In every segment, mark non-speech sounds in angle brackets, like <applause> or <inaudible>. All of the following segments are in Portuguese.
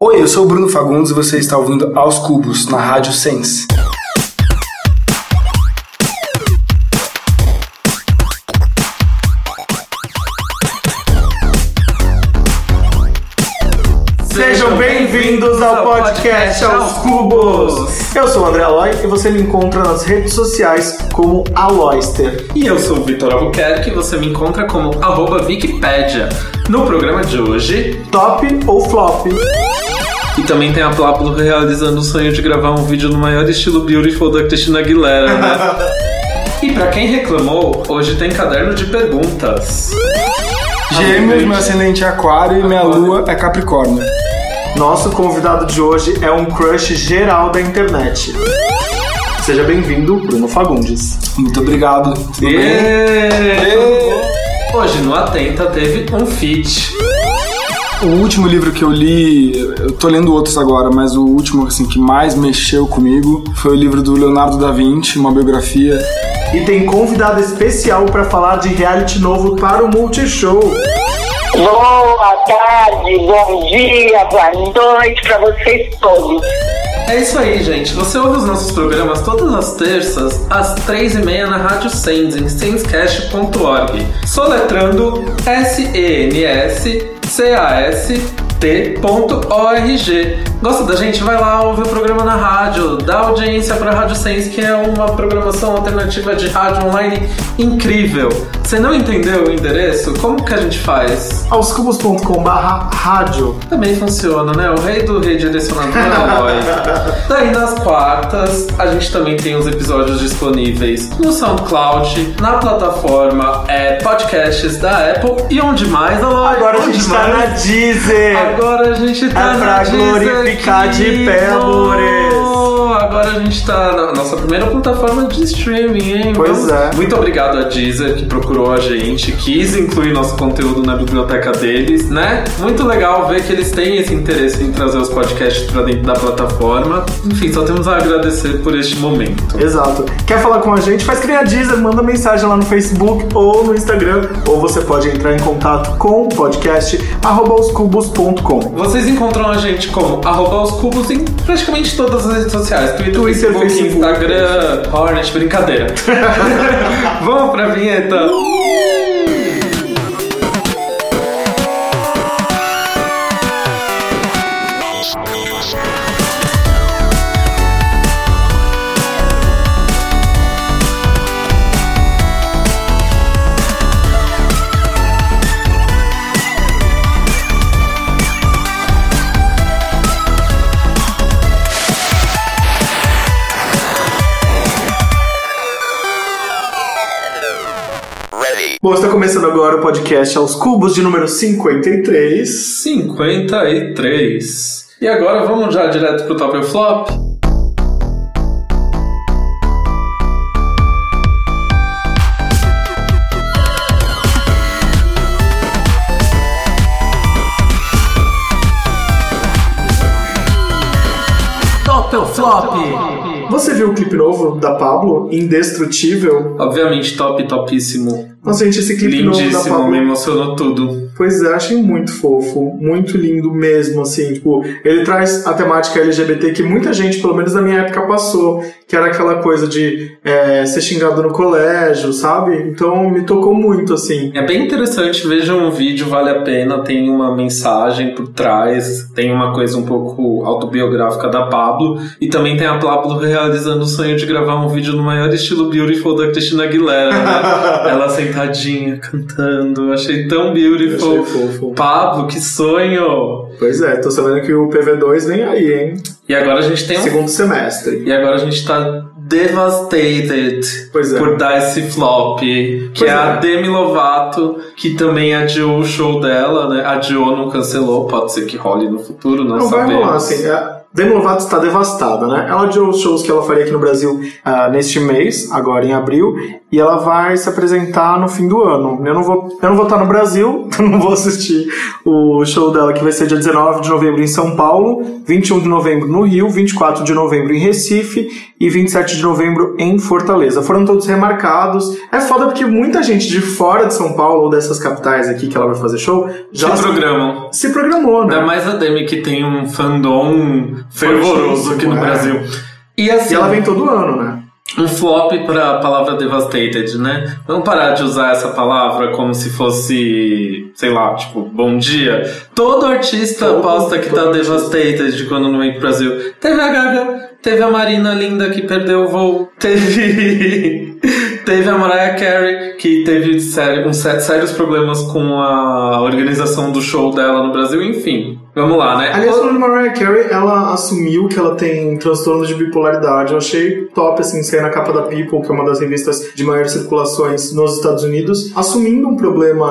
Oi, eu sou o Bruno Fagundes e você está ouvindo Aos Cubos na Rádio Sense. Sejam bem-vindos ao podcast Aos Cubos. Eu sou o André Aloy e você me encontra nas redes sociais como Aloyster. E eu sou o Vitor Albuquerque e você me encontra como arroba Wikipedia. No programa de hoje, Top ou flop? E também tem a Pablo realizando o sonho de gravar um vídeo no maior estilo beautiful da Cristina Aguilera, né? <laughs> e pra quem reclamou, hoje tem caderno de perguntas. Gêmeos, meu ascendente é aquário e minha lua é capricórnio. Nosso convidado de hoje é um crush geral da internet. Seja bem-vindo, Bruno Fagundes. Muito obrigado. Tudo bem? E... Hoje no Atenta teve um feat. O último livro que eu li, eu tô lendo outros agora, mas o último assim que mais mexeu comigo foi o livro do Leonardo da Vinci, uma biografia. E tem convidado especial para falar de reality novo para o Multishow. Boa tarde, bom dia, boa noite para vocês todos. É isso aí, gente. Você ouve os nossos programas todas as terças, às três e meia na Rádio Sens, em senscast.org. Soletrando CAS S-E-N-S-C-A-S-T.org. Gosta da gente? Vai lá, ouve o programa na rádio, dá audiência para a Rádio Sens, que é uma programação alternativa de rádio online incrível. Você não entendeu o endereço? Como que a gente faz? aoscubos.com.br rádio. Também funciona, né? O rei do redirecionador é Aloy. <laughs> Daí nas quartas, a gente também tem os episódios disponíveis no SoundCloud, na plataforma é, podcasts da Apple e onde mais? Agora a Onde gente tá mais? na Deezer. Agora a gente tá É pra glorificar de pé, amores. Agora a gente tá na nossa primeira plataforma de streaming, hein? Pois Vamos- é. Muito obrigado a Deezer que procurou a gente, quis incluir nosso conteúdo na biblioteca deles, né? Muito legal ver que eles têm esse interesse em trazer os podcasts pra dentro da plataforma. Enfim, só temos a agradecer por este momento. Exato. Quer falar com a gente? Faz a Deezer, manda mensagem lá no Facebook ou no Instagram, ou você pode entrar em contato com o podcast oscubos.com. Vocês encontram a gente como arroba os cubos em praticamente todas as redes sociais. Twitter, Twitter, Facebook, Facebook. Instagram, Hornet, brincadeira. <laughs> Vamos pra vinheta. Bom, está começando agora o podcast aos cubos de número 53. 53. E agora vamos já direto pro top ou flop? Top ou flop? Você viu o clipe novo da Pablo, Indestrutível? Obviamente top, topíssimo. Nossa, gente, esse clipe novo da Lindíssimo, Pablo. me emocionou tudo. Pois é, achei muito fofo, muito lindo mesmo, assim, tipo, ele traz a temática LGBT que muita gente, pelo menos na minha época, passou, que era aquela coisa de é, ser xingado no colégio, sabe? Então me tocou muito, assim. É bem interessante, vejam o vídeo, vale a pena, tem uma mensagem por trás, tem uma coisa um pouco autobiográfica da Pablo, e também tem a Pablo realizando o sonho de gravar um vídeo no maior estilo beautiful da Cristina Aguilera, né? <laughs> Ela sentadinha, cantando, achei tão beautiful. Achei fofo. Pablo, que sonho! Pois é, tô sabendo que o PV2 vem aí, hein? E agora a gente tem um... Segundo semestre. E agora a gente tá devastated Pois é. por dar esse flop, que Pois é, a é. Demi Lovato, que também adiou o show dela, né? Adiou, não cancelou, pode ser que role no futuro, não, Não vai sabemos. rolar, assim. é, Demi Lovato está devastada, né? Ela adiou os shows que ela faria aqui no Brasil ah, neste mês, agora em abril, e ela vai se apresentar no fim do ano. Eu não vou, eu não vou estar no Brasil, <laughs> então não vou assistir o show dela, que vai ser dia 19 de novembro em São Paulo, 21 de novembro no Rio, 24 de novembro em Recife e 27 de novembro em Fortaleza. Foram todos remarcados. É foda porque muita gente de fora de São Paulo ou dessas capitais aqui que ela vai fazer show já Se programam. se programou, né? Ainda mais a Demi que tem um fandom fervoroso aqui no é. Brasil. E assim, E ela vem todo ano, né? um flop para a palavra devastated, né? Vamos parar de usar essa palavra como se fosse, sei lá, tipo, bom dia. Todo artista Todo- aposta que todo tá devastated quando não vem pro Brasil. Teve a Gaga, teve a Marina Linda que perdeu o voo, teve <laughs> teve a Mariah Carey que teve sério, uns sé- sérios problemas com a organização do show dela no Brasil, enfim. Vamos lá, né? Aliás, falando de Mariah Carey, ela assumiu que ela tem transtorno de bipolaridade. Eu achei top, assim, sair na capa da People, que é uma das revistas de maiores circulações nos Estados Unidos, assumindo um problema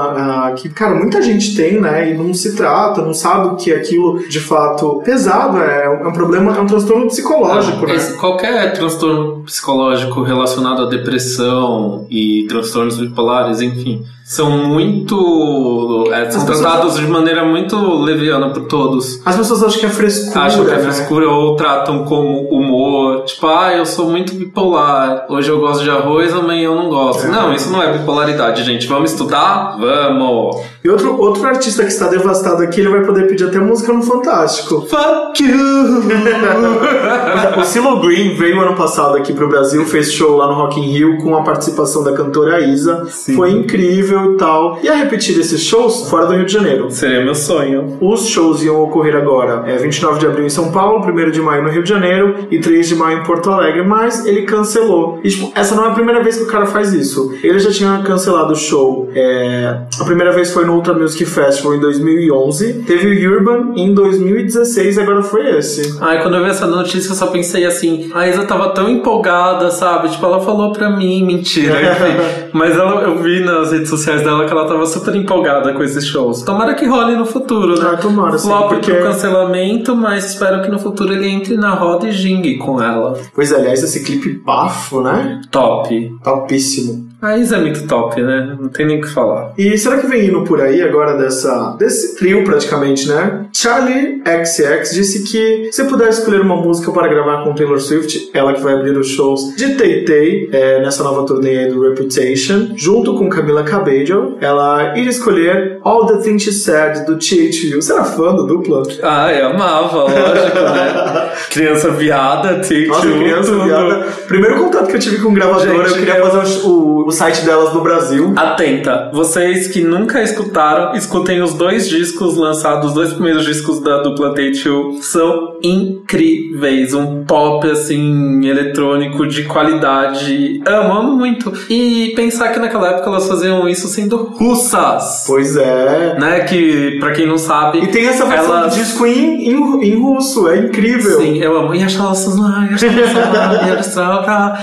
ah, que, cara, muita gente tem, né, e não se trata, não sabe o que é aquilo de fato pesado, é, um- é um problema, é um transtorno psicológico, né? Esse- qualquer transtorno psicológico relacionado à depressão e transtornos bipolares, enfim, são muito. é, são As pessoas- tratados de maneira muito leviana por todos. As pessoas acham que é frescura, Acham que é né? frescura ou tratam como humor. Tipo, ah, eu sou muito bipolar. Hoje eu gosto de arroz, amanhã eu não gosto. É. Não, isso não é bipolaridade, gente. Vamos estudar? Vamos! E outro, outro artista que está devastado aqui, ele vai poder pedir até música no Fantástico. Fuck you! <laughs> o Silo Green veio ano passado aqui pro Brasil, fez show lá no Rock in Rio com a participação da cantora Isa. Foi incrível e tal. Ia repetir esses shows fora do Rio de Janeiro. Seria meu sonho. Os shows iam ocorrer agora, é 29 de abril em São Paulo, 1 de maio no Rio de Janeiro e 3 de maio em Porto Alegre, mas ele cancelou. E, tipo, essa não é a primeira vez que o cara faz isso. Ele já tinha cancelado o show. é, A primeira vez foi no Ultra Music Festival em 2011, teve o Urban em 2016 e agora foi esse. Ai, quando eu vi essa notícia, eu só pensei assim, a Isa tava tão empolgada, sabe? Tipo, ela falou pra mim, mentira, enfim. <laughs> Mas ela, eu vi nas redes sociais dela que ela tava super empolgada com esses shows. Tomara que role no futuro, né? Ah, tomara, sim, Flop porque- pro cancelamento, mas espero que no futuro ele entre na roda e gingue com ela. Pois é, aliás, esse clipe bafo, né? Top. Topíssimo. A Isa é muito top, né? Não tem nem o que falar. E será que vem indo por aí agora dessa desse trio praticamente, né? Charlie XX disse que se puder escolher uma música para gravar com Taylor Swift, ela que vai abrir os shows de Tay Tay é, nessa nova turnê aí do Reputation, junto com Camila Cabello, ela iria escolher All the Things She Said do THU. Você era fã do dupla? Ai, amava, lógico, né? <laughs> Criança viada, Nossa, two, criança tudo. viada. Primeiro contato que eu tive com gravadora, Gente, eu queria eu- fazer o, o site delas no Brasil. Atenta, vocês que nunca escutaram, escutem os dois discos lançados, os dois primeiros discos da dupla Take-Two. São incríveis, um pop assim, eletrônico de qualidade. Amo, amo muito. E pensar que naquela época elas faziam isso sendo russas. Pois é. Né, que pra quem não sabe. E tem essa versão elas- do disco em, em, em russo, é incrível. Sim, eu amo. E as lágrimas,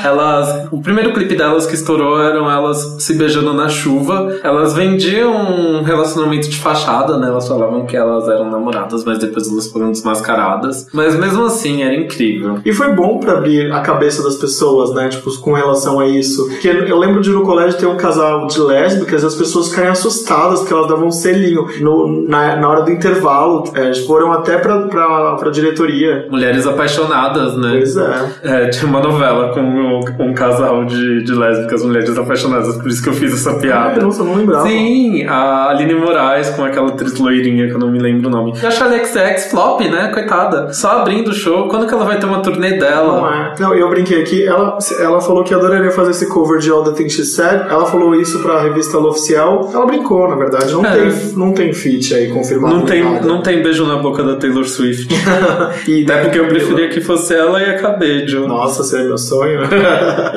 elas. O primeiro clipe delas que estourou eram elas se beijando na chuva. Elas vendiam um relacionamento de fachada, né? Elas falavam que elas eram namoradas, mas depois elas foram desmascaradas. Mas mesmo assim, era incrível. E foi bom pra abrir a cabeça das pessoas, né? Tipo, com relação a isso. Porque eu lembro de no colégio ter um casal de lésbicas e as pessoas ficarem assustadas porque elas davam um selinho no, na, na hora do intervalo. É, foram até pra, pra, pra diretoria. Mulheres apaixonadas, né? Pois é. É, tinha uma novela com um, um casal de, de lésbicas, mulheres apaixonadas, por isso que eu fiz essa Ah, piada. nossa, eu não lembrava. Sim, a Aline Moraes com aquela atriz loirinha que eu não me lembro o nome. E a Charlie XX flop, né? Coitada. Só abrindo o show. Quando que ela vai ter uma turnê Não dela? é. Não, eu brinquei aqui. Ela, ela falou que adoraria fazer esse cover de All the Things She Said. Ela falou isso pra revista Ela Oficial. Ela brincou, na verdade. Não, É. tem, não tem feat aí confirmado. Não tem, nada. não tem beijo na boca da Taylor Swift. <laughs> E Até porque eu preferia que fosse ela e a Cabello. Nossa, seria meu sonho.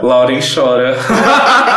Lauren chora. <laughs>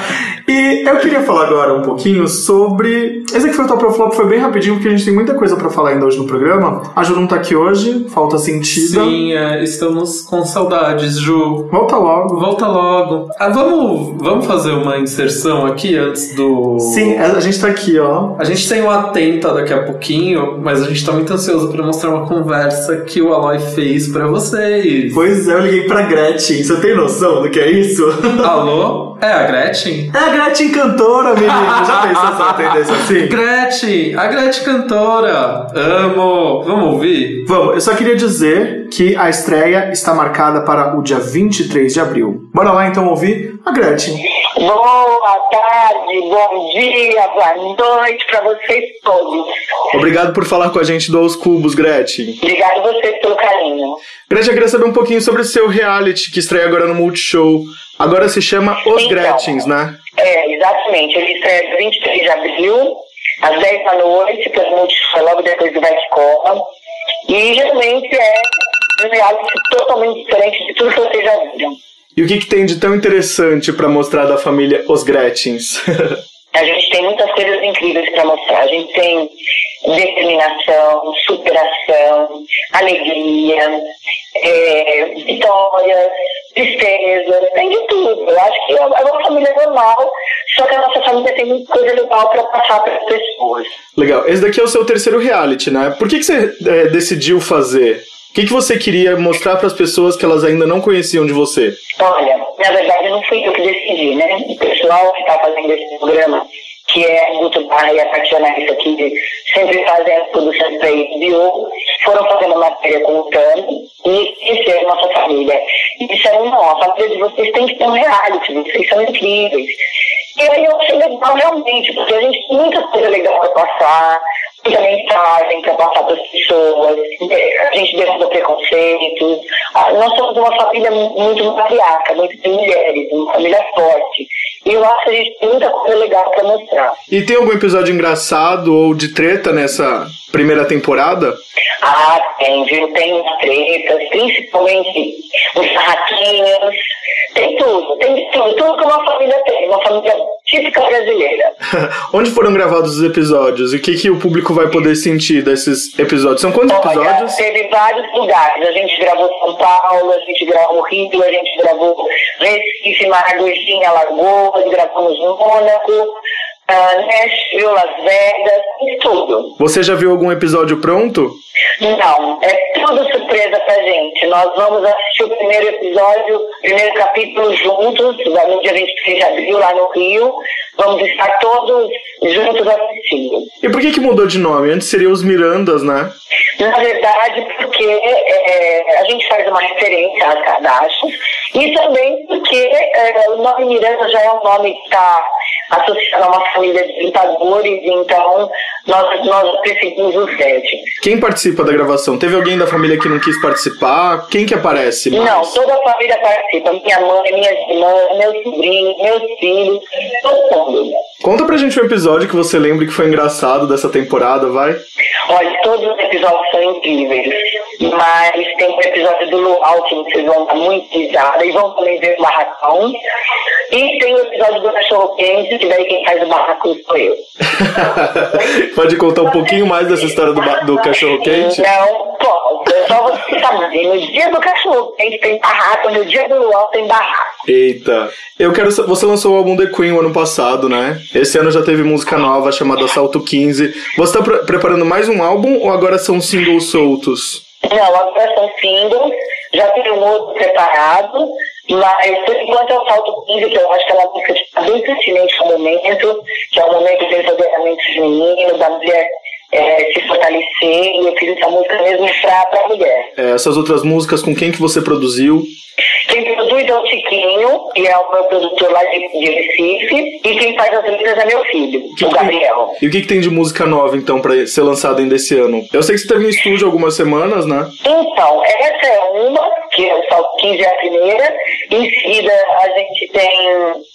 E eu queria falar agora um pouquinho sobre. Esse aqui foi o Top of Flop, foi bem rapidinho, porque a gente tem muita coisa pra falar ainda hoje no programa. A Ju não tá aqui hoje, falta sentida. Sim, é, estamos com saudades, Ju. Volta logo. Volta logo. Ah, vamos, vamos fazer uma inserção aqui antes do. Sim, a gente tá aqui, ó. A gente tem um Atenta daqui a pouquinho, mas a gente tá muito ansioso pra mostrar uma conversa que o Aloy fez pra vocês. Pois é, eu liguei pra Gretchen. Você tem noção do que é isso? Alô? É a Gretchen? É a Gretchen cantora, menino. Já pensou se ela atendesse assim? Gretchen! A Gretchen cantora! Amo! Vamos ouvir? Vamos, eu só queria dizer que a estreia está marcada para o dia 23 de abril. Bora lá então ouvir a Gretchen. Boa tarde, bom dia, boa noite pra vocês todos. Obrigado por falar com a gente do Aos Cubos, Gretchen. Obrigado a vocês pelo carinho. Gretchen, eu queria saber um pouquinho sobre o seu reality que estreia agora no Multishow. Agora se chama Os Então. Gretchens, né? É, exatamente. Ele estreia dia 23 de abril, às 10 da noite, pelo Multishow, logo depois do Vai. E geralmente é um reality totalmente diferente de tudo que vocês já viram. E o que, que tem de tão interessante pra mostrar da família Os Gretchens? <laughs> A gente tem muitas coisas incríveis para mostrar. A gente tem determinação, superação, alegria, é, vitórias, tristezas, tem de tudo. Eu acho que é uma família normal, só que a nossa família tem muita coisa legal para passar para as pessoas. Legal. Esse daqui é o seu terceiro reality, né? Por que, que você é, decidiu fazer? O que, que você queria mostrar para as pessoas que elas ainda não conheciam de você? Olha, na verdade não fui eu que decidi, né? O pessoal que está fazendo esse programa, que é Guto Barra e a Tatiana Rissa, que sempre fazem as produções para HBO, foram fazendo matéria com o Tami e isso é nossa família. E disseram, não, a de vocês tem que ter um reality, vocês são incríveis. E aí eu achei legal realmente, porque a gente tem muita coisa legal para passar, muita mensagem para passar para as pessoas, a gente derruba preconceitos. Ah, Nós somos uma família muito matriarca, muito de mulheres, uma família forte. E eu acho que a gente tem muita coisa legal para mostrar. E tem algum episódio engraçado ou de treta nessa primeira temporada? Ah, tem, viu? Tem tretas, principalmente os sarraquinhos. Tem tudo, tem tudo. Tudo que uma família tem. Uma família típica brasileira. <laughs> Onde foram gravados os episódios? E o que, que o público vai poder sentir desses episódios? São quantos Olha, episódios? teve vários lugares. A gente gravou São Paulo, a gente gravou Rio, a gente gravou Recife, Maragogi, Alagoas, gravamos Mônaco, ah, Nashville, Las Vegas, tem tudo. Você já viu algum episódio pronto? Não, é tudo surpresa pra gente. Nós vamos assistir o primeiro episódio, o primeiro capítulo juntos, no dia 23 de abril, lá no Rio. Vamos estar todos juntos assistindo. E por que, que mudou de nome? Antes seria os Mirandas, né? Na verdade, porque é, a gente faz uma referência às Kardashians e também porque é, o nome Miranda já é um nome que está associado a uma família de ditadores, então nós, nós preferimos os sete. Quem participa da gravação? Teve alguém da família que não quis participar? Quem que aparece mais? Não, toda a família participa. Minha mãe, minhas irmãs, meus sobrinhos, meus filhos, todo mundo. Conta pra gente um episódio que você lembra que foi engraçado dessa temporada, vai? Olha, todos os episódios são incríveis, mas tem um episódio do Luau que vocês vão dar muito risada e vão também ver o barracão. E tem o episódio do cachorro quente, que daí quem faz o barracão sou eu. <laughs> Pode contar um pouquinho mais dessa história do, do cachorro quente? Não posso, é só você saber. No dia do cachorro quente tem barraco, no dia do Luau tem barraco. Eita. Eu quero. Você lançou o álbum The Queen o ano passado, né? Esse ano já teve música nova chamada Salto 15. Você tá pre- preparando mais um álbum ou agora são singles soltos? Não, agora são singles, já tem um outro preparado, mas por enquanto é o Salto 15, que eu acho que é uma música que está bem pertinente ao momento, que é um momento de empoderamento feminino, da mulher eh, se fortalecer, e eu fiz essa música mesmo para a mulher. É, essas outras músicas, com quem que você produziu? Quem produz é o Tiquinho, que é o meu produtor lá de, de Recife, e quem faz as letras é meu filho, Que o que- Gabriel. E o que, que tem de música nova, então, pra ser lançada ainda esse ano? Eu sei que você teve em estúdio algumas semanas, né? Então, essa é uma, que é o 15 é a primeira. Em seguida, a gente tem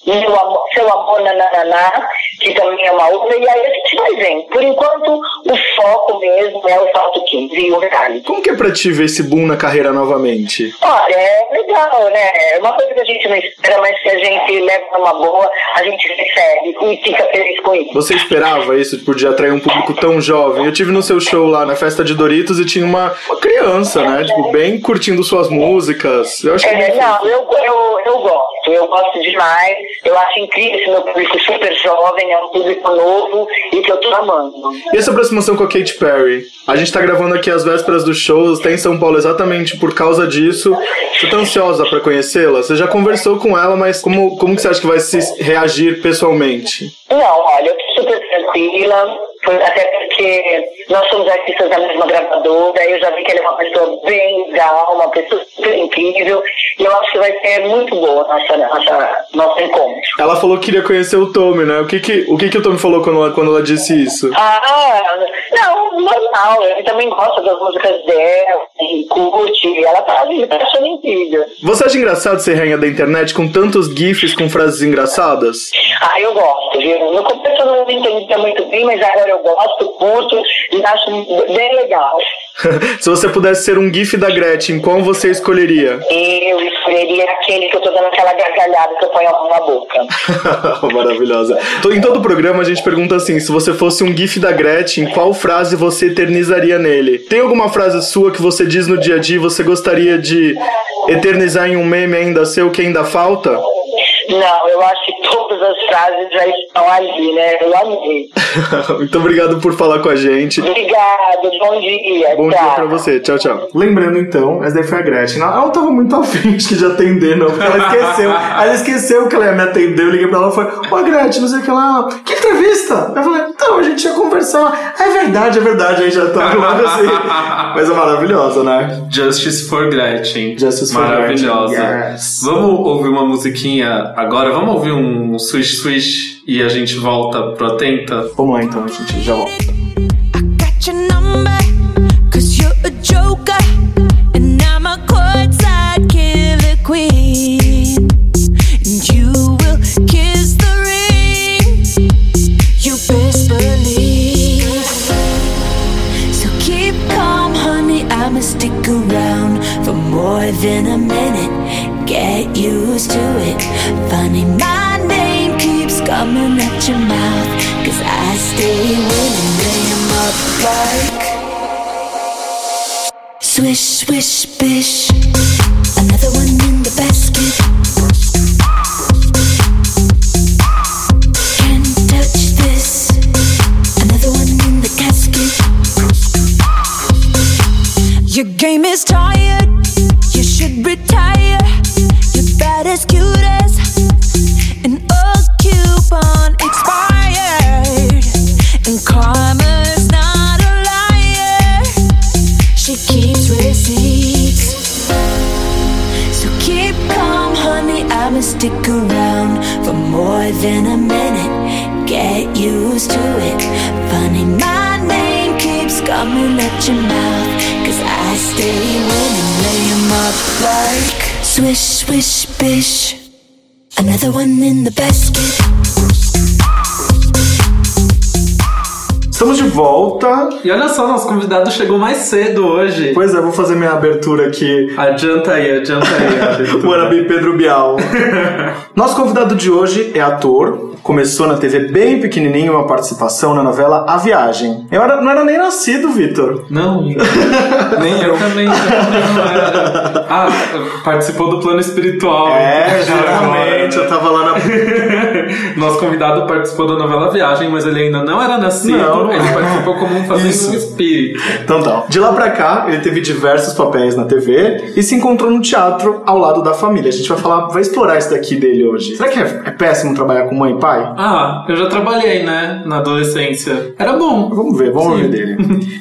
Meu Amor, Seu Amor Nanananá, que também é uma outra, e aí a gente vai vendo. Por enquanto, o foco mesmo é o salto 15 e o reality. Como que é pra ti ver esse boom na carreira novamente? Olha, é legal, né? É uma coisa que a gente não espera, mas que a gente leva numa boa, a gente recebe e fica feliz com isso. Você esperava isso, tipo, de atrair um público tão jovem? Eu tive no seu show lá na festa de Doritos e tinha uma, uma criança, né? Tipo, bem curtindo suas músicas. Eu acho que É, não, eu, eu, eu gosto, eu gosto demais. Eu acho incrível esse meu público super jovem, é um público novo e que eu tô amando. E essa aproximação com a Katy Perry? A gente tá gravando aqui as vésperas dos shows, tá em São Paulo exatamente por causa disso. Você tá ansiosa pra conhecê-la? Você já conversou com ela, mas como, como que você acha que vai se reagir pessoalmente? Não, olha, eu tô super tranquila, até porque nós somos artistas da mesma gravadora, eu já vi que ela é uma pessoa bem legal, uma pessoa super incrível, e eu acho que vai ser muito boa nossa, nossa, nosso encontro. Ela falou que queria conhecer o Tommy, né? O que que o, que que o Tommy falou quando ela, quando ela disse isso? Ah, não, normal, ele também gosta das músicas dela, e curte, ela tá, tá achando incrível. Você acha engraçado ser rainha da internet com tantos gifs com frases engraçadas? Ah, eu gosto, viu? No começo eu não entendia muito bem, mas agora eu gosto, curto e acho bem legal. <laughs> Se você pudesse ser um gif da Gretchen, qual você escolheria? Eu escolheria aquele que eu tô dando aquela gargalhada que eu ponho na boca. <laughs> Maravilhosa. Em todo programa a gente pergunta assim: se você fosse um gif da Gretchen, qual frase você eternizaria nele? Tem alguma frase sua que você diz no dia a dia e você gostaria de eternizar em um meme ainda seu que ainda falta? Não, eu acho que todas as frases já estão ali, né? Eu amei. <laughs> Muito obrigado por falar com a gente. Obrigada, bom dia. Bom tchau. dia pra você, tchau, tchau. Lembrando então, essa daí foi a Gretchen. Ela não tava muito <laughs> afim de atender, não, porque ela esqueceu. ela esqueceu que ela ia me atender. Eu liguei pra ela e falei: Ô Gretchen, não sei o que lá. Que entrevista? Eu falei: Então, a gente ia conversar. É verdade, é verdade. Aí já tá logo assim. <laughs> Coisa maravilhosa, né? Justice for Gretchen. Justice for Maravilhosa. Gretchen, yes. Vamos ouvir uma musiquinha agora? Vamos ouvir um Swish Swish e a gente volta pro Atenta? Vamos lá então, a gente já volta. got your number, cause you're a joker, and I'm a courtside killer queen. And you will kiss the ring, you best believe. So keep calm, honey, I'ma stick around for more than a minute. Get used to it. Funny, my coming at your mouth, cause I stay winning, 'em up like. Swish, swish, bish. Another one in the basket. Can't touch this. Another one in the casket. Your game is tired. E olha só, nosso convidado chegou mais cedo hoje. Pois é, vou fazer minha abertura aqui. Adianta aí, adianta aí. Wannabe <laughs> Pedro Bial. <laughs> Nosso convidado de hoje é ator, começou na TV bem pequenininho uma participação na novela A Viagem. Eu era- não era nem nascido, Vitor. Não, <laughs> Nem eu também não era. Ah, participou do plano espiritual. É, Já geralmente, eu tava lá na... <laughs> Nosso convidado participou da novela Viagem, mas ele ainda não era nascido. Não, ele participou como um fazendo um espírito. Então tá. De lá pra cá, ele teve diversos papéis na TV e se encontrou no teatro ao lado da família. A gente vai falar, vai explorar isso daqui dele hoje. Será que é, é péssimo trabalhar com mãe e pai? Ah, eu já trabalhei, né? Na adolescência. Era bom. Vamos ver, vamos ver dele.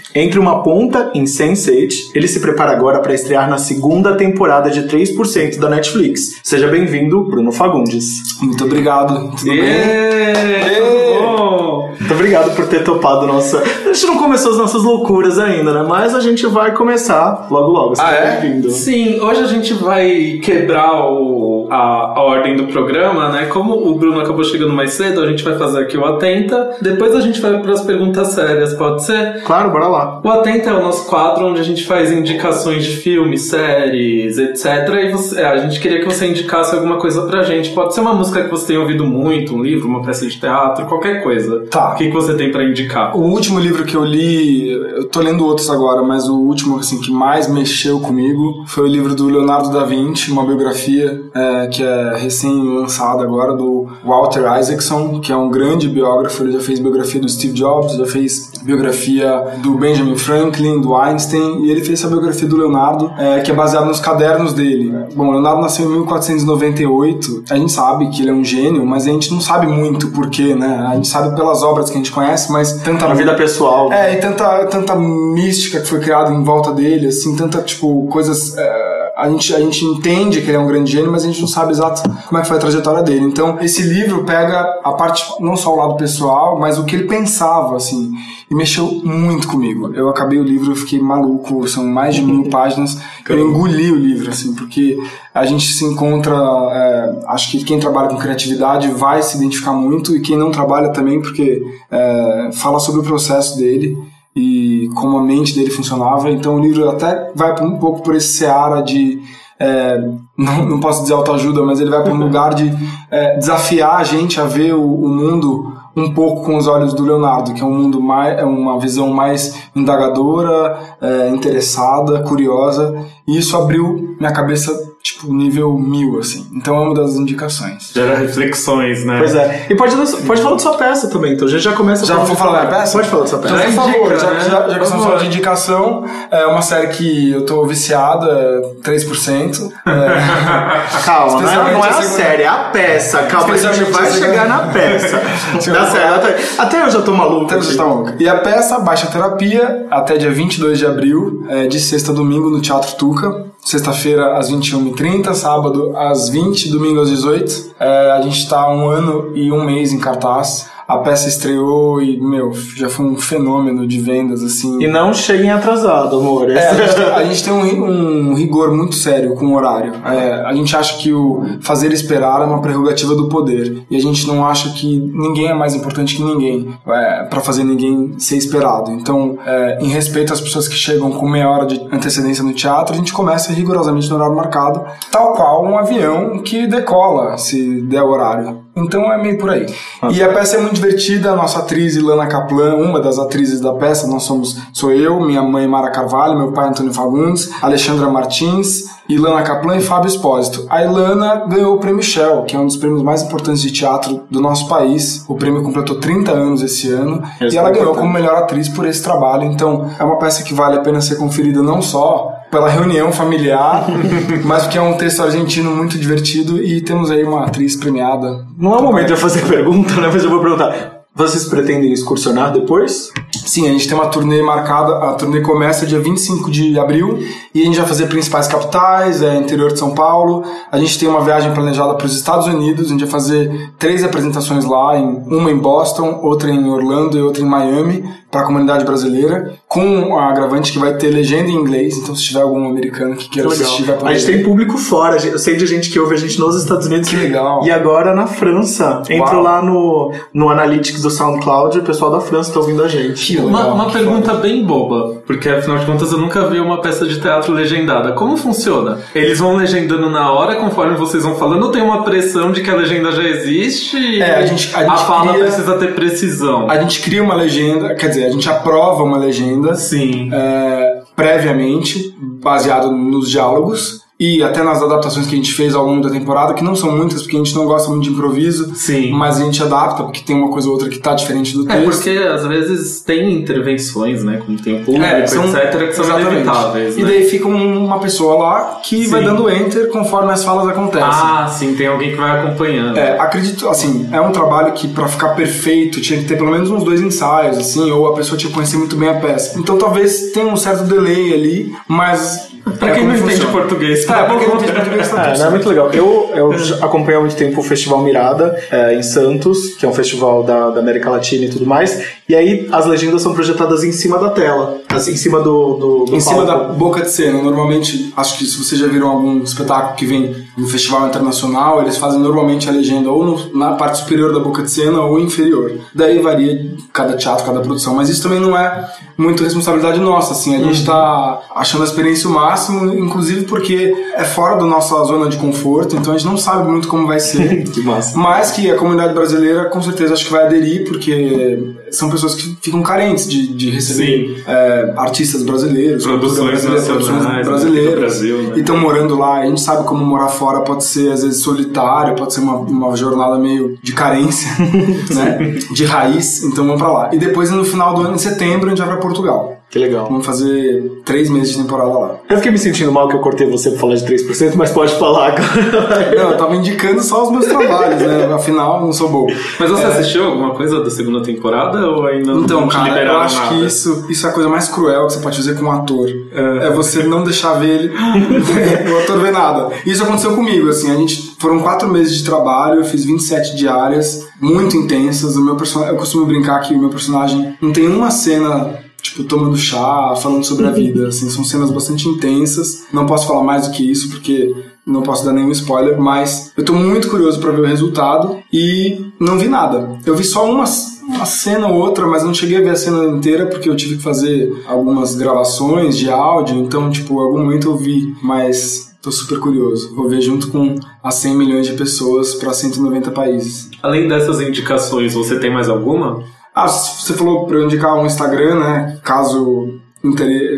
<laughs> Entre uma ponta em Sense8, ele se prepara agora para estrear na segunda temporada de 3% da Netflix. Seja bem-vindo, Bruno Fagundes. Muito obrigado. Tudo bem? Êêê, tudo bom? Muito obrigado por ter topado nossa. A gente não começou as nossas loucuras ainda, né? Mas a gente vai começar logo logo. Seja Ah, é? bem-vindo. Sim, hoje a gente vai quebrar o, o, a, a ordem do programa, né? Como o Bruno acabou chegando mais cedo, a gente vai fazer aqui o Atenta. Depois a gente vai para as perguntas sérias, pode ser? Claro, bora lá. O Atenta é o nosso quadro onde a gente faz indicações de filmes, séries, etc. E você, é, a gente queria que você indicasse alguma coisa pra gente. Pode ser uma música que você tenha ouvido muito, um livro, uma peça de teatro, qualquer coisa. Tá. O que, que você tem pra indicar? O último livro que eu li, eu tô lendo outros agora, mas o último assim que mais mexeu comigo foi o livro do Leonardo da Vinci, uma biografia é, que é recém-lançada agora do Walter Isaacson, que é um grande biógrafo. Ele já fez biografia do Steve Jobs, já fez biografia do Benjamin Franklin, do Einstein, e ele fez essa biografia do Leonardo, é, que é baseada nos cadernos dele. Bom, Leonardo nasceu em 1498. A gente sabe que ele é um gênio, mas a gente não sabe muito porquê, né? A gente sabe pelas obras que a gente conhece, mas tanta A vida pessoal. é, e tanta, tanta mística que foi criada em volta dele, assim, tanta, tipo, coisas. é, a, gente, a gente entende que ele é um grande gênio, mas a gente não sabe exato como é que foi a trajetória dele. Então, esse livro pega a parte, não só o lado pessoal, mas o que ele pensava, assim, e mexeu muito comigo. Eu acabei o livro, eu fiquei maluco, são mais de mil páginas. Eu engoli o livro, assim, porque a gente se encontra. é, acho que quem trabalha com criatividade vai se identificar muito, e quem não trabalha também, porque é, fala sobre o processo dele e como a mente dele funcionava. Então o livro até vai um pouco por esse seara de. é, não, não posso dizer autoajuda, mas ele vai para um <laughs> lugar de é, desafiar a gente a ver o, o mundo um pouco com os olhos do Leonardo, que é um mundo mais, é uma visão mais indagadora, é, interessada, curiosa, e isso abriu minha cabeça tipo nível mil assim. Então é uma das indicações. Gera reflexões, né? Pois é. E pode, pode falar da sua peça também, então já, já começa Já vou de falar da peça? Pode falar da sua peça. Já Por favor, indica, já, né? já, já que estamos falando de indicação, é uma série que eu tô viciada, é 3%. É, <laughs> Calma, não é, não é a série, é a peça. Calma, a gente vai chegar na peça. <laughs> da série. Até, até eu já tô maluco. Até você aqui. tá louca. E a peça Baixa Terapia, até dia 22 de abril, é, de sexta a domingo no Teatro Tuca. Sexta-feira às 21h30, sábado às 20 domingo às 18 É, A gente tá há um ano e um mês em cartaz. A peça estreou e, meu, já foi um fenômeno de vendas, assim. E não cheguem atrasado, amor. É, a gente, tem, a gente tem um, um rigor muito sério com o horário. É, a gente acha que o fazer esperar é uma prerrogativa do poder. E a gente não acha que ninguém é mais importante que ninguém é, para fazer ninguém ser esperado. Então, é, em respeito às pessoas que chegam com meia hora de antecedência no teatro, a gente começa rigorosamente no horário marcado, tal qual um avião que decola, se der o horário. Então é meio por aí. E a peça é muito divertida, a nossa atriz Ilana Kaplan, uma das atrizes da peça, nós somos, sou eu, minha mãe Mara Carvalho, meu pai Antônio Fagundes, Alexandra Martins, Ilana Kaplan e Fábio Espósito. A Ilana ganhou o prêmio Shell, que é um dos prêmios mais importantes de teatro do nosso país. O prêmio completou 30 anos esse ano e ela ganhou como melhor atriz por esse trabalho. Então é uma peça que vale a pena ser conferida não só pela reunião familiar, <laughs> mas porque é um texto argentino muito divertido e temos aí uma atriz premiada. Não é o momento de eu fazer pergunta, né? Mas eu vou perguntar. Vocês pretendem excursionar depois? Sim, a gente tem uma turnê marcada, a turnê começa dia 25 de abril e a gente vai fazer principais capitais, é, interior de São Paulo. A gente tem uma viagem planejada para os Estados Unidos, a gente vai fazer três apresentações lá, em, uma em Boston, outra em Orlando e outra em Miami, para a comunidade brasileira, com a agravante que vai ter legenda em inglês, então se tiver algum americano que queira assistir, vai poder A gente tem público fora. Eu sei de gente que ouve a gente nos Estados Unidos. Que legal. E agora na França. Entro Uau. lá no, no Analytics do SoundCloud e o pessoal da França tá ouvindo a gente. Que Uma, legal, uma que pergunta bem boba, porque afinal de contas eu nunca vi uma peça de teatro legendada. Como funciona? Eles vão legendando na hora, conforme vocês vão falando, tem uma pressão de que a legenda já existe É, a gente- a gente fala cria- precisa ter precisão? A gente cria uma legenda, quer dizer, a gente aprova uma legenda Sim. é, previamente, baseado nos diálogos e até nas adaptações que a gente fez ao longo da temporada, que não são muitas, porque a gente não gosta muito de improviso, Sim. mas a gente adapta, porque tem uma coisa ou outra que tá diferente do É, texto. porque às vezes tem intervenções, né? Como tem o público, É, são- etc., que são exatamente. inevitáveis. E né? daí fica um- uma pessoa lá que vai Sim. dando enter conforme as falas acontecem. Ah, sim, tem alguém que vai acompanhando. É, acredito, assim, é um trabalho que pra ficar perfeito tinha que ter pelo menos uns dois ensaios, assim, ou a pessoa tinha que conhecer muito bem a peça. Então talvez tenha um certo delay ali, mas. Pra é quem não entende funciona. português, tá É, pra bom. quem não entende português, tá É, não é muito legal. Eu, eu já acompanho há muito tempo o Festival Mirada, é, em Santos, que é um festival da, da América Latina e tudo mais. E aí as legendas são projetadas em cima da tela, assim, em cima do, do, do Em cima da palco. boca de cena, normalmente, acho que se vocês já viram algum espetáculo que vem no festival internacional, eles fazem normalmente a legenda ou no- na parte superior da boca de cena ou inferior. Daí varia cada teatro, cada produção, mas isso também não é muito responsabilidade nossa, assim, a gente tá achando a experiência o máximo, inclusive porque é fora da nossa zona de conforto, então a gente não sabe muito como vai ser. <laughs> Que massa. Mas que a comunidade brasileira com certeza acho que vai aderir, porque são pessoas que ficam carentes de, de receber é, artistas brasileiros, Produções cultura brasileira, nacionais, produções né, brasileiras. Brasil, né? E estão morando lá, a gente sabe como morar fora pode ser às vezes solitário, pode ser uma, uma jornada meio de carência, <laughs> né? De raiz, então vamos pra lá. E depois no final do ano, em setembro, a gente vai pra Portugal. Que legal. Vamos fazer três meses de temporada lá. Eu fiquei me sentindo mal que eu cortei você pra falar de 3%, mas pode falar agora. <laughs> Não, eu tava indicando só os meus trabalhos, né? Afinal, não sou bom. Mas você assistiu alguma coisa da segunda temporada ou ainda não Então, cara, eu acho nada? que isso, isso é a coisa mais cruel que você pode fazer com um ator. É, você não deixar ver ele, <laughs> o ator ver nada. Isso aconteceu comigo, assim, a gente, foram quatro meses de trabalho, eu fiz 27 diárias, muito intensas, o meu personagem, eu costumo brincar que o meu personagem não tem uma cena tipo, tomando chá, falando sobre a vida, assim, são cenas bastante intensas, não posso falar mais do que isso, porque não posso dar nenhum spoiler, mas eu tô muito curioso pra ver o resultado e não vi nada. Eu vi só uma, uma cena ou outra, mas não cheguei a ver a cena inteira porque eu tive que fazer algumas gravações de áudio, então, tipo, em algum momento eu vi, mas tô super curioso. Vou ver junto com as 100 milhões de pessoas pra 190 países. Além dessas indicações, você tem mais alguma? Ah, você falou pra eu indicar um Instagram, né? Caso,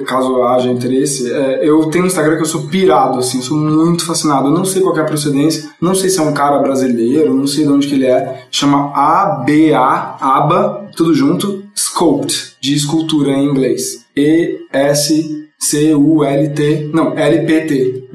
caso haja interesse. É, eu tenho um Instagram que eu sou pirado, assim, sou muito fascinado. Eu não sei qual é a procedência, não sei se é um cara brasileiro, não sei de onde que ele é. Chama ABA, ABA, tudo junto, Sculpt, de escultura em inglês. E-S-C-U-L-T, não, L-P-T.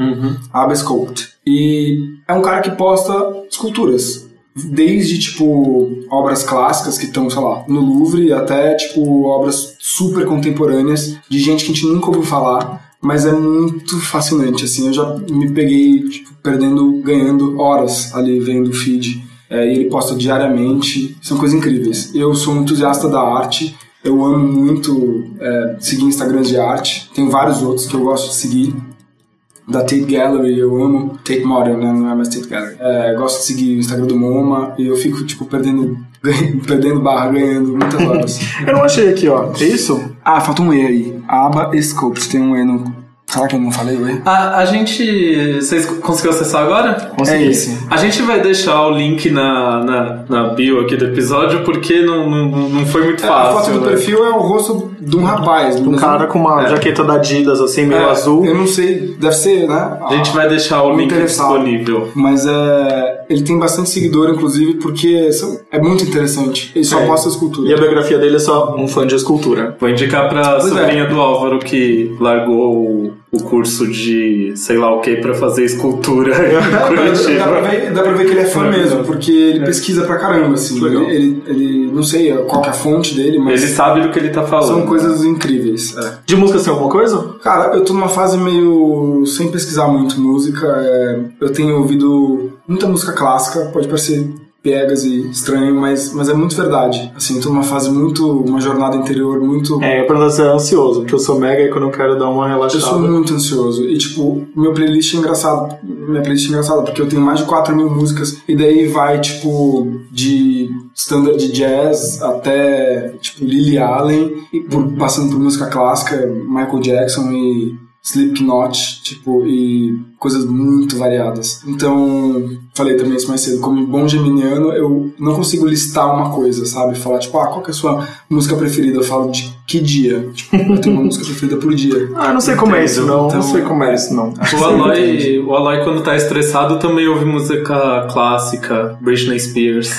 Abba Sculpt. E é um cara que posta esculturas. Desde, tipo, obras clássicas que estão, sei lá, no Louvre, até, tipo, obras super contemporâneas de gente que a gente nunca ouviu falar. Mas é muito fascinante, assim. Eu já me peguei, tipo, perdendo, ganhando horas ali vendo o feed. É, ele posta diariamente. São coisas incríveis. Eu sou um entusiasta da arte. Eu amo muito é, seguir Instagrams de arte. Tem vários outros que eu gosto de seguir da Tate Gallery, eu amo Tate Modern, né? não é mais Tate Gallery. É, gosto de seguir o Instagram do MoMA e eu fico, tipo, perdendo, <laughs> perdendo barra, ganhando muitas horas. <laughs> Eu não achei aqui, ó. É isso? ah, falta um E aí. Aba Sculpt, tem um E no... Será que eu não falei o E? A, a gente. Vocês conseguiu acessar agora? É esse. A gente vai deixar o link na, na, na bio aqui do episódio porque não, não, não foi muito É, a fácil. foto do né? perfil é o rosto de um rapaz. Um cara com uma jaqueta da Adidas, assim, meio é, azul. Eu não sei, deve ser, né? A gente vai deixar o link disponível. Mas é, ele tem bastante seguidor, inclusive, porque é muito interessante. Ele só É. posta escultura. E a biografia dele é só um fã de escultura. Vou indicar pra Pois é. sobrinha do Álvaro que largou o, curso de sei lá o que pra fazer escultura em <laughs> Dá pra, ver, dá pra ver que ele é fã É mesmo, porque ele pesquisa pra caramba, assim. Legal. Ele, ele, ele- não sei qual que é a fonte dele, mas Ele sabe do que ele tá falando. são coisas incríveis. é. De música tem alguma coisa? Cara, eu tô numa fase meio sem pesquisar muito música. é, eu tenho ouvido muita música clássica, pode parecer piegas e estranho, mas, mas é muito verdade. Assim, eu tô numa fase muito. uma jornada interior muito. É, eu pra ser ansioso, porque eu sou mega e quando eu quero dar uma Eu relaxada. sou muito ansioso. E, tipo, meu playlist é engraçado. Minha playlist é engraçada, porque eu tenho mais de 4 mil músicas. E daí vai, tipo, de standard jazz até, tipo, Lily Allen. E por, passando por música clássica, Michael Jackson e Slipknot, tipo, e coisas muito variadas. Então, falei também isso mais cedo, como bom geminiano, eu não consigo listar uma coisa, sabe? Falar, tipo, ah, qual que é a sua música preferida? Eu falo de que dia? Tipo, eu tenho uma música preferida por dia. <laughs> Ah, eu não sei como é isso, não. Então, não sei como é isso, não. O Aloy, o Aloy, quando tá estressado, também ouve música clássica, Britney Spears. <laughs>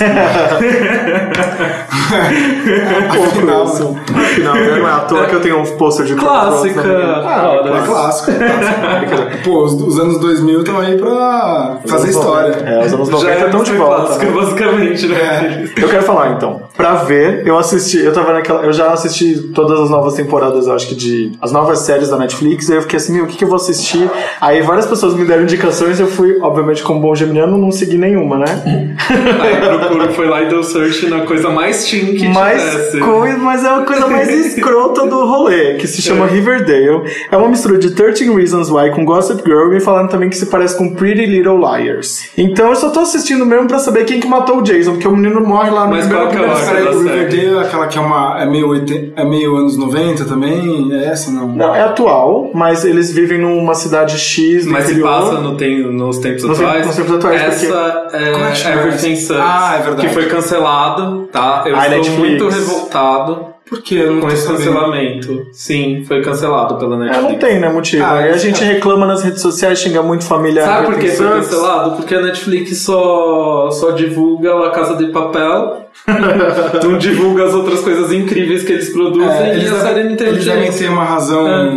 Afinal. Afinal, né? não é à toa que eu tenho um pôster de Clássica. Ah, Ora, É clássico, é clássico. <laughs> Pô, os, os anos 2000 estão aí pra fazer história. É, os anos 90 já é estão de volta. clássica, né? basicamente, né? Eu quero falar então. Pra ver, eu assisti, eu tava naquela. Eu já assisti todas as novas temporadas, eu acho que de. as novas séries da Netflix, aí eu fiquei assim, meu, o que, que eu vou assistir? Aí várias pessoas me deram indicações, eu fui, obviamente, como bom geminiano, não segui nenhuma, né? <laughs> Aí procuro, foi lá e deu search na coisa mais teen que mas, tivesse. coi- mas é a coisa mais <laughs> escrota do rolê, que se chama Riverdale. É uma mistura de 13 Reasons Why com Gossip Girl e me falando também que se parece com Pretty Little Liars. Então eu só tô assistindo mesmo pra saber quem que matou o Jason, porque o menino morre lá no Mas primeiro qual que é a da série. Riverdale, aquela que é uma. É meio, 80, é meio anos 90 também? É essa não? Não, é atual, mas eles vivem numa cidade X no Mas se passa no tem, nos tempos Nos atuais. nos tempos atuais, Essa é, Como é Everything? Sucks, Ah, é verdade. que foi cancelado, tá? Eu Ah, estou Netflix. muito revoltado Por quê? Eu não com esse sabendo. cancelamento. Sim, foi cancelado pela É, Netflix. não tem, né, motivo. Ah, Aí a gente reclama nas redes sociais, xinga muito familiar. Sabe por que Everything foi cancelado? Porque a Netflix só, só divulga La Casa de Papel, <laughs> não divulga as outras coisas incríveis que eles produzem É, e eles, a série não devem, eles devem ter uma razão. É.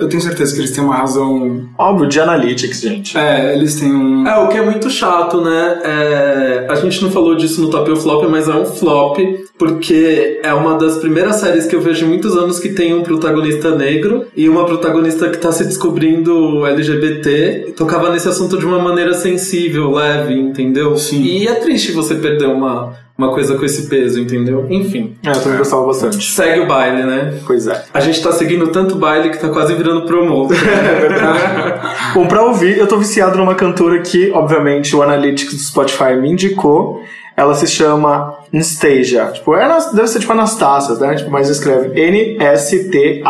Eu tenho certeza que eles têm uma razão. Óbvio, de analytics, gente. É, eles têm um. É, o que é muito chato, né? É, a gente não falou disso no Top ou Flop, mas é um flop, porque é uma das primeiras séries que eu vejo em muitos anos que tem um protagonista negro e uma protagonista que tá se descobrindo LGBT tocava nesse assunto de uma maneira sensível, leve, entendeu? Sim. E é triste você perder uma, uma coisa com esse peso, entendeu? Enfim. É, eu também gostava bastante. Segue o baile, né? Pois é. A gente tá seguindo tanto baile que tá quase virando promotor. <laughs> Bom, pra ouvir, eu tô viciado numa cantora que, obviamente, o Analytics do Spotify me indicou. Ela se chama Anastasia. Tipo, é, deve ser tipo Anastácia, né? Tipo, mas escreve N-S-T-A-S-I-A.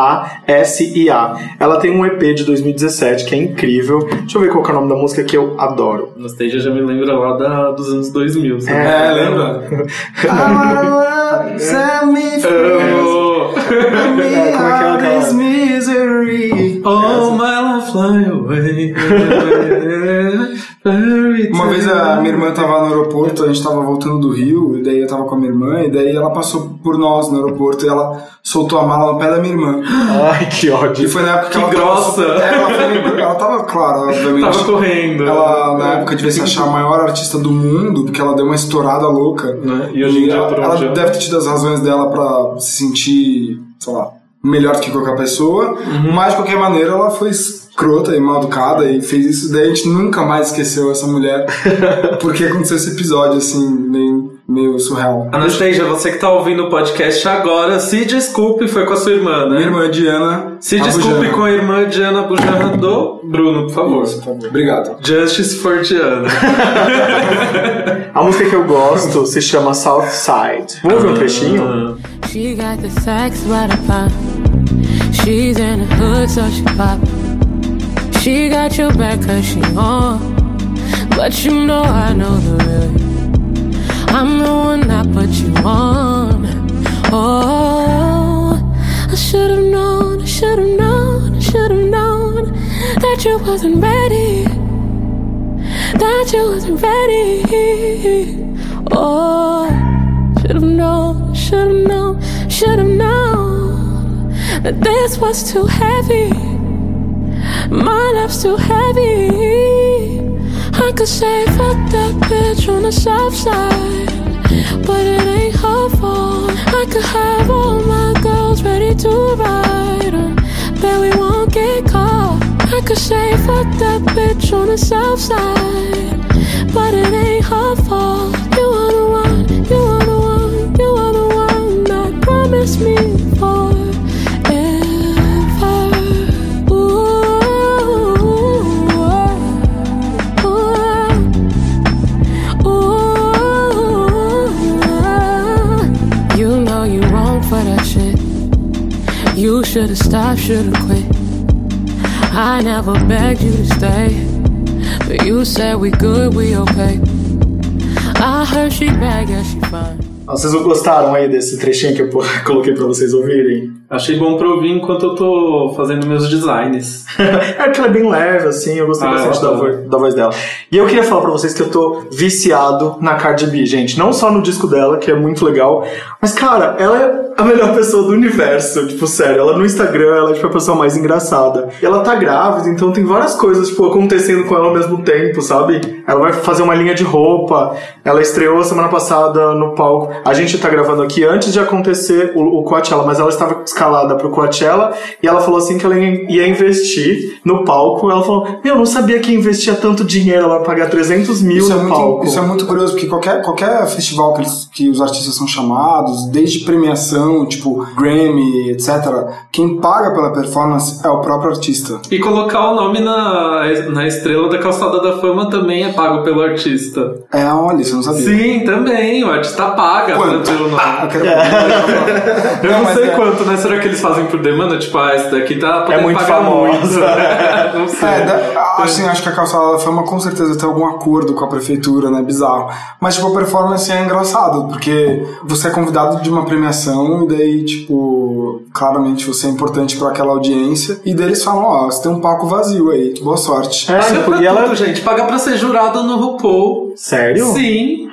Ela tem um EP de 2017 que é incrível. Deixa eu ver qual que é o nome da música que eu adoro. Nostalgia já me lembra lá da, dos anos 2000. sabe? É, lembra? <laughs> Set me free. É, como é que é aquela? Misery. Oh, my love, fly away. <laughs> Fairy Uma vez a minha irmã tava no aeroporto, a gente tava voltando do Rio, e daí eu tava com a minha irmã, e daí ela passou por nós no aeroporto e ela soltou a mala no pé da minha irmã. Ai, que E ódio. foi na época que, Que ela grossa. Tava, é, ela, foi, ela tava, claro, obviamente. Tava correndo. Ela, na época, devia se achar a maior artista do mundo, porque ela deu uma estourada louca. Né? E hoje em dia, ela, ela deve ter tido as razões dela pra se sentir, sei lá, melhor do que qualquer pessoa. Uhum. Mas, de qualquer maneira, ela foi escrota e mal educada e fez isso. Daí a gente nunca mais esqueceu essa mulher, <laughs> porque aconteceu esse episódio, assim, meio, meio surreal. Anastasia, você que tá ouvindo o podcast agora, se desculpe, foi com a sua irmã, né? Minha irmã Diana. Se desculpe com a irmã Diana Bujanra do Bruno, por favor. Isso, por favor. Obrigado. Justice for Diana. <laughs> A música que eu gosto se chama Southside. Vamos ouvir um trechinho? She got the sex right upon. She's in the hood, so she pop. She got your back cause she on. But you know I know the real. I'm the one that put you on. Oh, I should've known, I should've known, I should've known that you wasn't ready. That you wasn't ready. Oh, should've known, should've known, should've known this was too heavy. My love's too heavy. I could say fuck that bitch on the south side, but it ain't her fault. I could have all my girls ready to ride on, bet we won't get caught. I could say fuck that bitch on the south side, but it ain't her fault. You are the one, you are the one, you are the one that promised me should've stopped, should've quit. I never begged you to stay, but you said we good, we okay. I heard she bad, yeah she fine. Vocês gostaram aí desse trechinho que eu <laughs> coloquei pra vocês ouvirem? Achei bom pra ouvir enquanto eu tô fazendo meus designs. <laughs> é que ela é bem leve, assim, eu gostei Ah, bastante da, vo- da voz dela. E eu queria falar pra vocês que eu tô viciado na Cardi B, gente. Não só no disco dela, que é muito legal, mas, cara, ela é a melhor pessoa do universo, tipo, sério. Ela no Instagram, ela é tipo a pessoa mais engraçada. E ela tá grávida, então tem várias coisas, tipo, acontecendo com ela ao mesmo tempo, sabe? Ela vai fazer uma linha de roupa, ela estreou semana passada no palco. A gente tá gravando aqui antes de acontecer o, o Coachella, mas ela estava escalada pro Coachella e ela falou assim que ela ia investir no palco. Ela falou: Meu, eu não sabia que investia tanto dinheiro, ela vai pagar 300 mil Isso é, no palco. muito, isso é muito curioso, porque qualquer, qualquer festival que, eles- que os artistas são chamados, desde premiação, tipo Grammy, etc., quem paga pela performance é o próprio artista. E colocar o nome na, na estrela da calçada da fama também é pago pelo artista. É, olha, isso eu não sabia. Sim, também. O artista paga pra Quanto? ter o nome. Eu quero Eu não, mas sei é- quanto, né? Será que eles fazem por demanda? Tipo, ah, esse daqui tá podendo muito pagar famosa. muito. <laughs> né? não sei. É, da- assim, acho que a calçada da fama com certeza tem algum acordo com a prefeitura, né? Bizarro. Mas, tipo, a performance é engraçado, porque você é convidado de uma premiação e daí, tipo, claramente você é importante pra aquela audiência. E daí eles falam, ó, você tem um palco vazio aí, boa sorte. É, Paga tipo, pra e ela. tudo, gente. Paga pra ser jurado no RuPaul. Sério? Sim.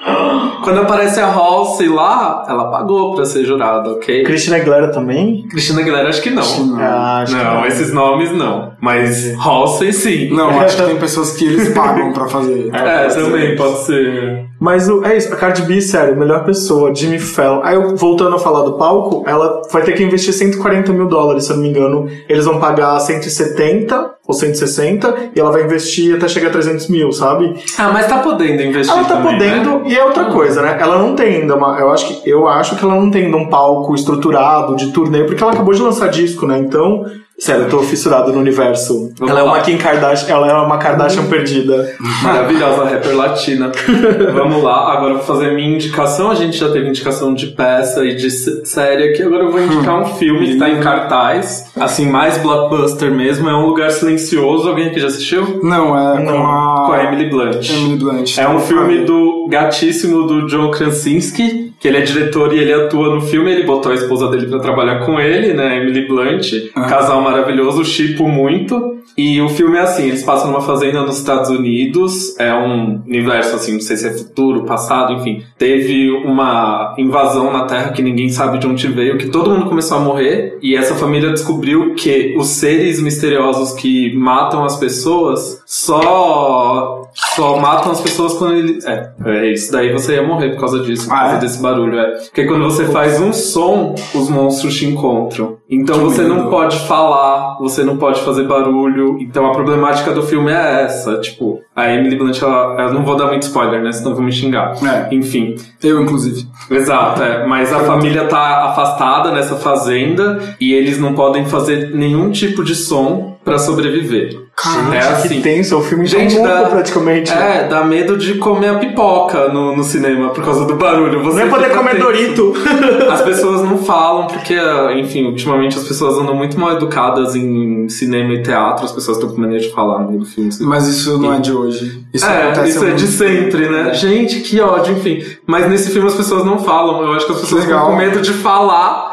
Quando aparece a Halsey lá, ela pagou pra ser jurada, ok? Cristina Aguilera também? Cristina Aguilera, acho que não. Acho que não. Ah, acho que não, esses nomes não. Mas Halsey, sim. Não, acho que <laughs> tem pessoas que eles pagam pra fazer. É, também pode ser. Mas é isso, a Cardi B, sério, melhor pessoa, Jimmy Fallon. Aí, eu, voltando a falar do palco, ela vai ter que investir 140 mil dólares, se eu não me engano. Eles vão pagar 170 ou 160 e ela vai investir até chegar a 300 mil, sabe? Ah, mas tá podendo investir Ela tá também, podendo, né? e é outra coisa, né? Ela não tem ainda uma. Eu acho, que, eu acho que ela não tem ainda um palco estruturado de turnê, porque ela acabou de lançar disco, né? Então. Sério, eu tô fissurado no universo. Vamos ela é lá. uma Kim Kardashian, ela é uma Kardashian perdida. Maravilhosa rapper latina. <laughs> Vamos lá, agora eu vou fazer minha indicação. A gente já teve indicação de peça e de sé- série aqui. Agora eu vou indicar um filme que tá em cartaz. Assim, mais blockbuster mesmo. É Um Lugar Silencioso. Alguém aqui já assistiu? Não, é Não, com a... Com a Emily Blunt. Emily Blunt. É um filme do gatíssimo do John Krasinski, que ele é diretor e ele atua no filme. Ele botou a esposa dele pra trabalhar com ele, né? Emily Blunt. Casal maravilhoso, chipo muito. E o filme é assim, eles passam numa fazenda nos Estados Unidos, é um universo assim, não sei se é futuro, passado, enfim. Teve uma invasão na Terra que ninguém sabe de onde veio, que todo mundo começou a morrer, e essa família descobriu que os seres misteriosos que matam as pessoas só só matam as pessoas quando eles. É, é isso daí você ia morrer por causa disso, por Ah, causa é? desse barulho. É. Porque quando você faz um som, os monstros te encontram. Então você não pode falar, você não pode fazer barulho. Então a problemática do filme é essa. Tipo, a Emily Blunt, ela, eu não vou dar muito spoiler, né? Senão vão me xingar. É. Enfim, Eu, inclusive. Exato, é. mas a família tá afastada nessa fazenda e eles não podem fazer nenhum tipo de som pra sobreviver. Caramba, é assim. Que tenso, é um filme Gente, de um dá, praticamente. É, dá medo de comer a pipoca no, no cinema por causa do barulho. Você é poder comer tenso. Dorito. <laughs> As pessoas não falam porque, enfim, ultimamente as pessoas andam muito mal educadas em cinema e teatro, as pessoas estão com maneira de falar no meio do filme. Mas isso não é de hoje. Isso é, acontece isso é de sempre, né? Gente, que ódio, enfim. Mas nesse filme as pessoas não falam. Eu acho que as pessoas legal. ficam com medo de falar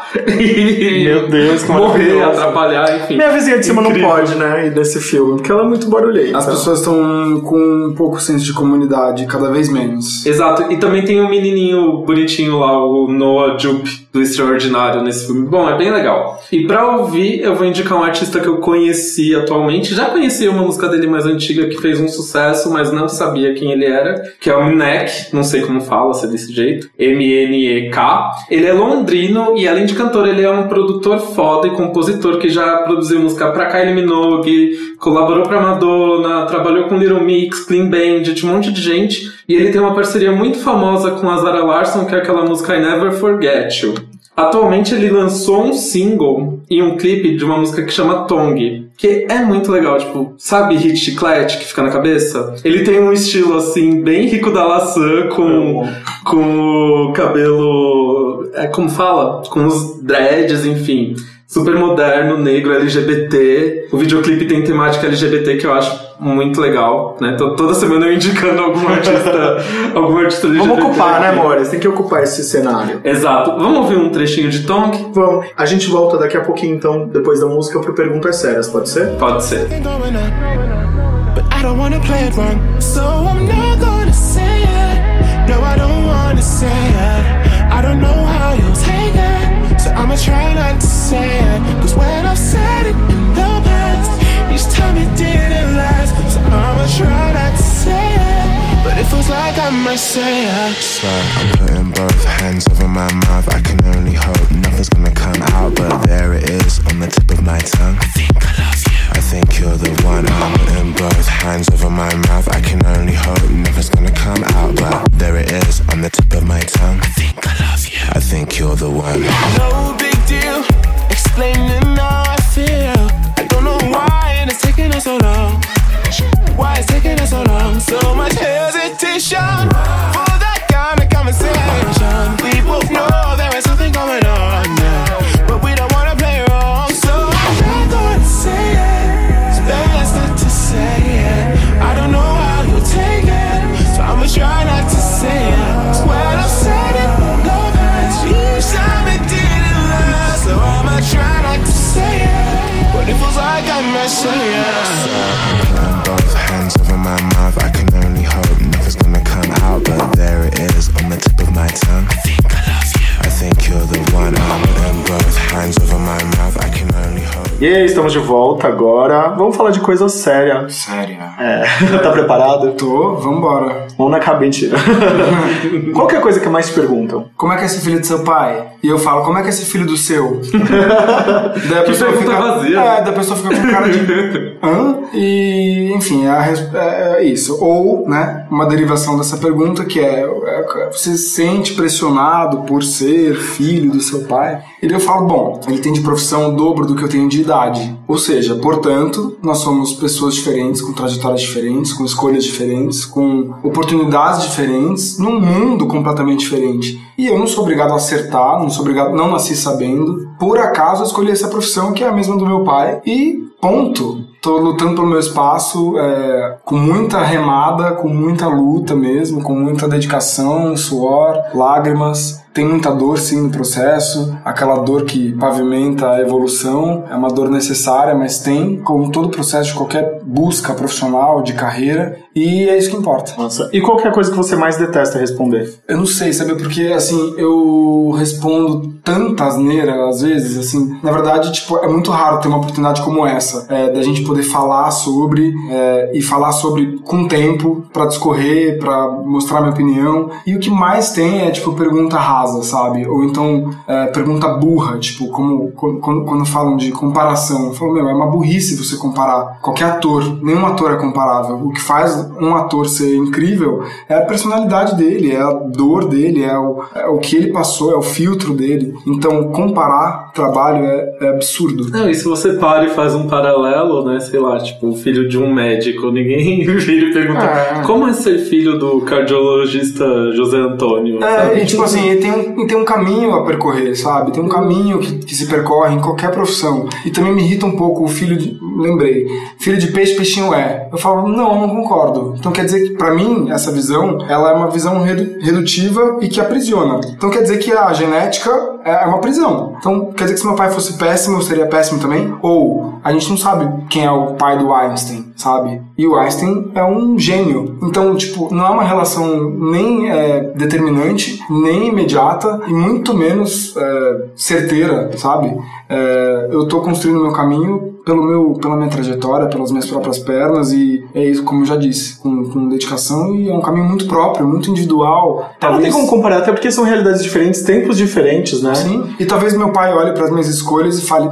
Meu Deus, que morrer, atrapalhar, enfim. Minha vizinha de cima Incrível. não pode, né? Ir nesse filme, porque ela é muito barulhenta. As pessoas estão com um pouco senso de comunidade, cada vez menos. Exato, e também tem um menininho bonitinho lá, o Noah Jupe, do Extraordinário, nesse filme. Bom, é bem legal. E pra ouvir, eu vou indicar um artista que eu conheci atualmente. Já conhecia uma música dele mais antiga que fez um sucesso, mas não sabia quem ele era, que é o Mnek, não sei como fala, se é desse jeito. M-N-E-K. Ele é londrino e, além de cantor, ele é um produtor foda e compositor que já produziu música pra Kylie Minogue, colaborou pra Madonna, trabalhou com Little Mix, Clean Bandit, um monte de gente. E ele tem uma parceria muito famosa com a Zara Larsson, que é aquela música I Never Forget You. Atualmente ele lançou um single e um clipe de uma música que chama Tongue, que é muito legal, tipo, sabe hit chiclete que fica na cabeça? Ele tem um estilo assim, bem rico da laçã, com, com o cabelo. É como fala? Com os dreads, enfim. Super moderno, negro, LGBT. O videoclipe tem temática LGBT que eu acho muito legal, né? Tô toda semana eu indicando algum artista, <laughs> algum artista LGBT. Vamos ocupar, né, aqui. amores? Tem que ocupar esse cenário. Exato. Vamos ouvir um trechinho de Tongue? Vamos. A gente volta daqui a pouquinho, então, depois da música, pro Perguntas Sérias, pode ser? Pode ser. going on, but I don't wanna play it wrong, so I'm not gonna say it. No, I don't wanna say it. I don't know how you'll take it, so I'ma try not to say. Cause when I've said it in the past, each time it didn't last, so I'ma try not to say it. But it feels like got Messiah. So I'm putting both hands over my mouth. I can only hope nothing's gonna come out, but there it is on the tip of my tongue. I think I love you. I think you're the one. I'm putting both hands over my mouth. I can estamos de volta agora. Vamos falar de coisa séria. Sério. É, <laughs> tá preparado? Tô, vambora. Vamos na cabeça, mentira. <laughs> Qual é a coisa que mais te perguntam? Como é que é esse filho do seu pai? E eu falo, como é que é esse filho do seu? <laughs> daí a pessoa fica, vazia. É, daí a pessoa fica com cara de. Hã? E, enfim, é, é- isso. Ou, né, uma derivação dessa pergunta que é, é, você se sente pressionado por ser filho do seu pai? E eu falo, bom, ele tem de profissão o dobro do que eu tenho de idade. Ou seja, portanto, nós somos pessoas diferentes, com trajetórias diferentes, com escolhas diferentes, com oportunidades diferentes, num mundo completamente diferente. E eu não sou obrigado a acertar, não sou obrigado, não nasci sabendo. Por acaso eu escolhi essa profissão que é a mesma do meu pai e ponto. Tô lutando pelo meu espaço é, com muita remada, com muita luta mesmo, com muita dedicação, suor, lágrimas. Tem muita dor sim no processo, aquela dor que pavimenta a evolução, é uma dor necessária, mas tem, como todo processo de qualquer busca profissional, de carreira, e é isso que importa. Nossa, e qual é a coisa que você mais detesta responder? Eu não sei, sabe? Porque, assim, eu respondo tanta asneira, às vezes, assim. Na verdade, tipo, é muito raro ter uma oportunidade como essa, é, da gente poder falar sobre, é, e falar sobre com tempo, pra discorrer, pra mostrar minha opinião. E o que mais tem é, tipo, pergunta rasa, sabe? Ou então, é, pergunta burra, tipo, como quando- quando falam de comparação. Eu falo, meu, é uma burrice você comparar qualquer ator. Nenhum ator é comparável. O que faz um ator ser incrível é a personalidade dele, é a dor dele, é o, é o que ele passou, é o filtro dele. Então, comparar trabalho é, é absurdo. Não, e se você para e faz um paralelo, né? Sei lá, tipo, o filho de um médico, ninguém <laughs> vira e pergunta É. como é ser filho do cardiologista José Antônio? É, sabe? e tipo assim, e tem um, tem um caminho a percorrer, sabe? Tem um caminho que, que se percorre em qualquer profissão. E também me irrita um pouco o filho de. Lembrei, filho de peixe, peixinho é. Eu falo, não, não concordo. Então quer dizer que, pra mim, essa visão, ela é uma visão redu- redutiva e que aprisiona. Então quer dizer que a genética é uma prisão. Então quer dizer que se meu pai fosse péssimo, eu seria péssimo também? Ou a gente não sabe quem é o pai do Einstein, sabe? E o Einstein é um gênio. Então, tipo, não é uma relação nem é, determinante, nem imediata, e muito menos é, certeira, sabe? É, eu tô construindo meu caminho pelo meu, pela minha trajetória, pelas minhas próprias pernas, e é isso, como eu já disse, com, com dedicação, e é um caminho muito próprio, muito individual. Não tem como comparar, até porque são realidades diferentes, tempos diferentes, né? Sim, e talvez meu pai olhe para as minhas escolhas e fale,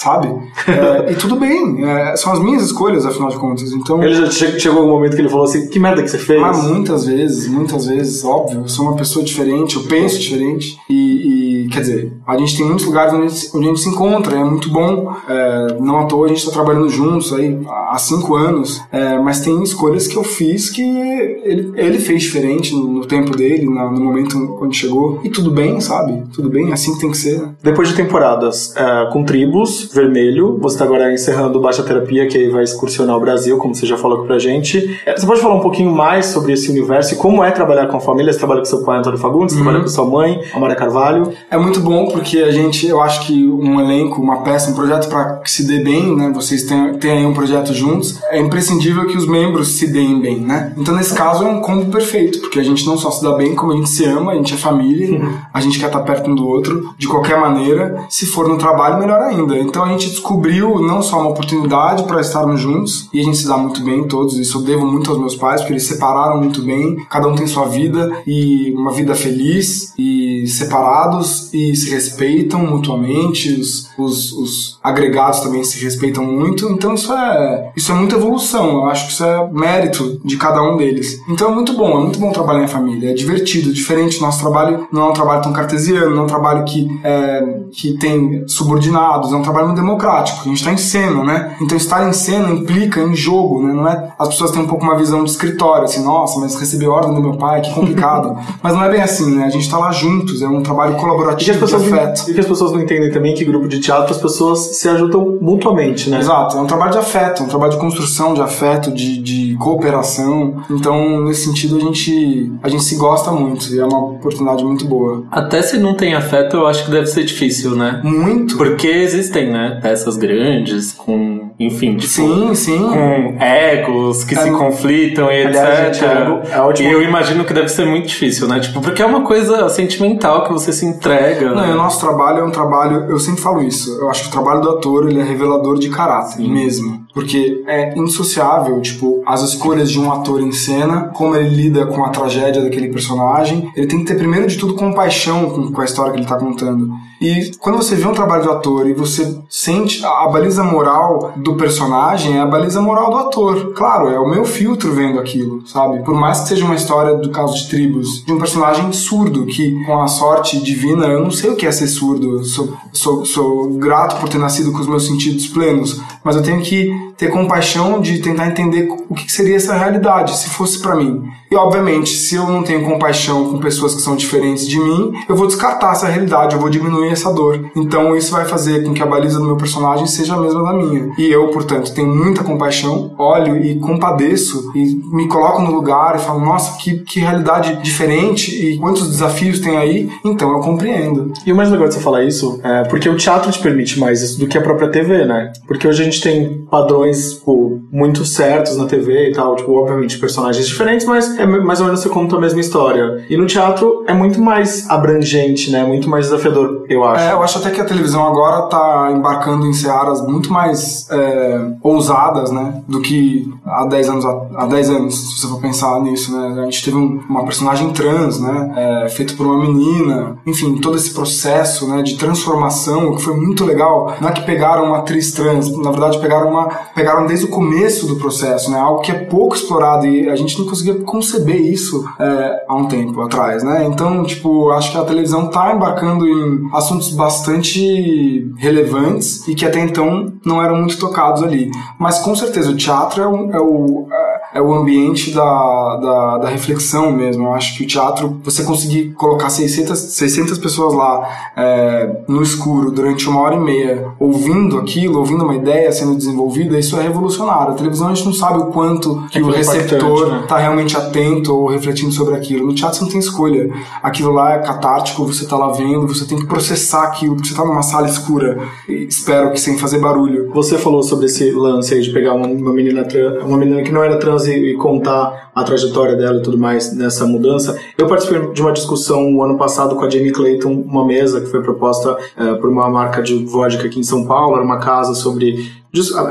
sabe? <laughs> É, e tudo bem, é, são as minhas escolhas, afinal de contas. Então, Ele já che- chegou algum momento que ele falou assim, que merda que você fez? mas muitas vezes, muitas vezes, óbvio, eu sou uma pessoa diferente, eu penso diferente, e, e, quer dizer, a gente tem muitos lugares onde a gente, onde a gente se encontra, é muito bom, é, não à toa a gente está trabalhando juntos aí há cinco anos, é, mas tem escolhas que eu fiz que ele, ele fez diferente no, no tempo dele, na- no momento quando chegou, e tudo bem, sabe? Tudo bem, é assim que tem que ser. Depois de temporadas é, com tribos, vermelho, você está agora encerrando o Baixa Terapia, que aí vai excursionar o Brasil, como você já falou aqui pra gente. É, você pode falar um pouquinho mais sobre esse universo e como é trabalhar com a família? Você trabalha com seu pai, Antônio Fagundes, você trabalha com sua mãe, Amara Carvalho. É muito bom porque a gente, eu acho que um elenco, uma peça, um projeto para que se dê bem, né? Vocês têm, têm aí um projeto juntos, é imprescindível que os membros se deem bem, né? Então nesse caso é um combo perfeito, porque a gente não só se dá bem, como a gente se ama, a gente é família, a gente quer estar perto um do outro de qualquer maneira. Se for no trabalho, melhor ainda. Então Então a gente descobriu não só uma oportunidade para estarmos juntos, e a gente se dá muito bem todos, isso eu devo muito aos meus pais, porque eles separaram muito bem, cada um tem sua vida, e uma vida feliz, e separados, e se respeitam mutuamente, os, os, os agregados também se respeitam muito, então isso é, isso é muita evolução, eu acho que isso é mérito de cada um deles. Então é muito bom, é muito bom trabalhar em família, é divertido, diferente, nosso trabalho não é um trabalho tão cartesiano, não é um trabalho que, é, que tem subordinados, é um trabalho democrático, a gente está em cena, né? Então estar em cena implica em jogo, né? Não é, as pessoas têm um pouco uma visão de escritório, assim, nossa, mas receber ordem do meu pai, que complicado. <laughs> mas não é bem assim, né? A gente está lá juntos, é um trabalho E que, as colaborativo não, afeto. e que as pessoas não entendem também que grupo de teatro as pessoas se ajudam mutuamente, né? Exato, é um trabalho de afeto, é um trabalho de construção de afeto, de, de cooperação. Então, nesse sentido, a gente, a gente se gosta muito e é uma oportunidade muito boa. Até se não tem afeto, eu acho que deve ser difícil, né? Muito. Porque existem, né? Peças grandes, com, enfim, tipo, Sim, sim. com egos que É, se conflitam e aliás, etc. gente, ego é ótimo. E eu imagino que deve ser muito difícil, né? Tipo, porque é uma coisa sentimental que você se entrega. Não, né? o nosso trabalho é um trabalho, eu sempre falo isso, eu acho que o trabalho do ator ele é revelador de caráter mesmo. Porque é indissociável, tipo, as escolhas de um ator em cena, como ele lida com a tragédia daquele personagem. Ele tem que ter, primeiro de tudo, compaixão com, com a história que ele tá contando. E quando você vê um trabalho do ator e você sente a, baliza moral do personagem, é a baliza moral do ator. Claro, é o meu filtro vendo aquilo, sabe? Por mais que seja uma história do caso de tribos, de um personagem surdo, que com a sorte divina, eu não sei o que é ser surdo. Eu sou, sou, sou grato por ter nascido com os meus sentidos plenos, mas eu tenho que ter compaixão de tentar entender o que seria essa realidade, se fosse pra mim. E obviamente, se eu não tenho compaixão com pessoas que são diferentes de mim, eu vou descartar essa realidade, eu vou diminuir essa dor. Então isso vai fazer com que a baliza do meu personagem seja a mesma da minha. E eu, portanto, tenho muita compaixão, olho e compadeço e me coloco no lugar e falo, nossa, que, que realidade diferente e quantos desafios tem aí. Então eu compreendo. E o mais legal de você falar isso é porque o teatro te permite mais isso do que a própria TV, né? Porque hoje a gente tem padrões tipo, muito certos na TV e tal, tipo, obviamente personagens diferentes, mas é mais ou menos você conta a mesma história. E no teatro é muito mais abrangente, né? Muito mais desafiador, eu acho. É, eu acho até que a televisão agora tá embarcando em searas muito mais é, ousadas, né? Do que há 10 anos, há 10 anos, se você for pensar nisso, né? A gente teve um- uma personagem trans, né? É, feito por uma menina. Enfim, todo esse processo, né? De transformação, que foi muito legal. Não é que pegaram uma atriz trans, na verdade pegaram uma... Pegaram desde o começo do processo, né? Algo que é pouco explorado e a gente não conseguia conceber isso é, há um tempo atrás, né? Então, tipo, acho que a televisão tá embarcando em assuntos bastante relevantes e que até então não eram muito tocados ali. Mas com certeza o teatro é o, é o, é o ambiente da, da, da reflexão mesmo. Eu acho que o teatro, você conseguir colocar 600, 600 pessoas lá é, no escuro durante uma hora e meia ouvindo aquilo, ouvindo uma ideia sendo desenvolvida, isso é revolucionário. A televisão a gente não sabe o quanto que o é receptor impactante, né? tá realmente atento ou refletindo sobre aquilo. No teatro você não tem escolha. Aquilo lá é catártico, você tá lá vendo, você tem que processar aquilo, porque você tá numa sala escura, espero que sem fazer barulho. Você falou sobre esse lance aí de pegar uma, uma menina trans, uma menina que não era trans e, e contar a trajetória dela e tudo mais nessa mudança. Eu participei de uma discussão o ano passado com a Jamie Clayton, uma mesa que foi proposta eh, por uma marca de vodka aqui em São Paulo, era uma casa sobre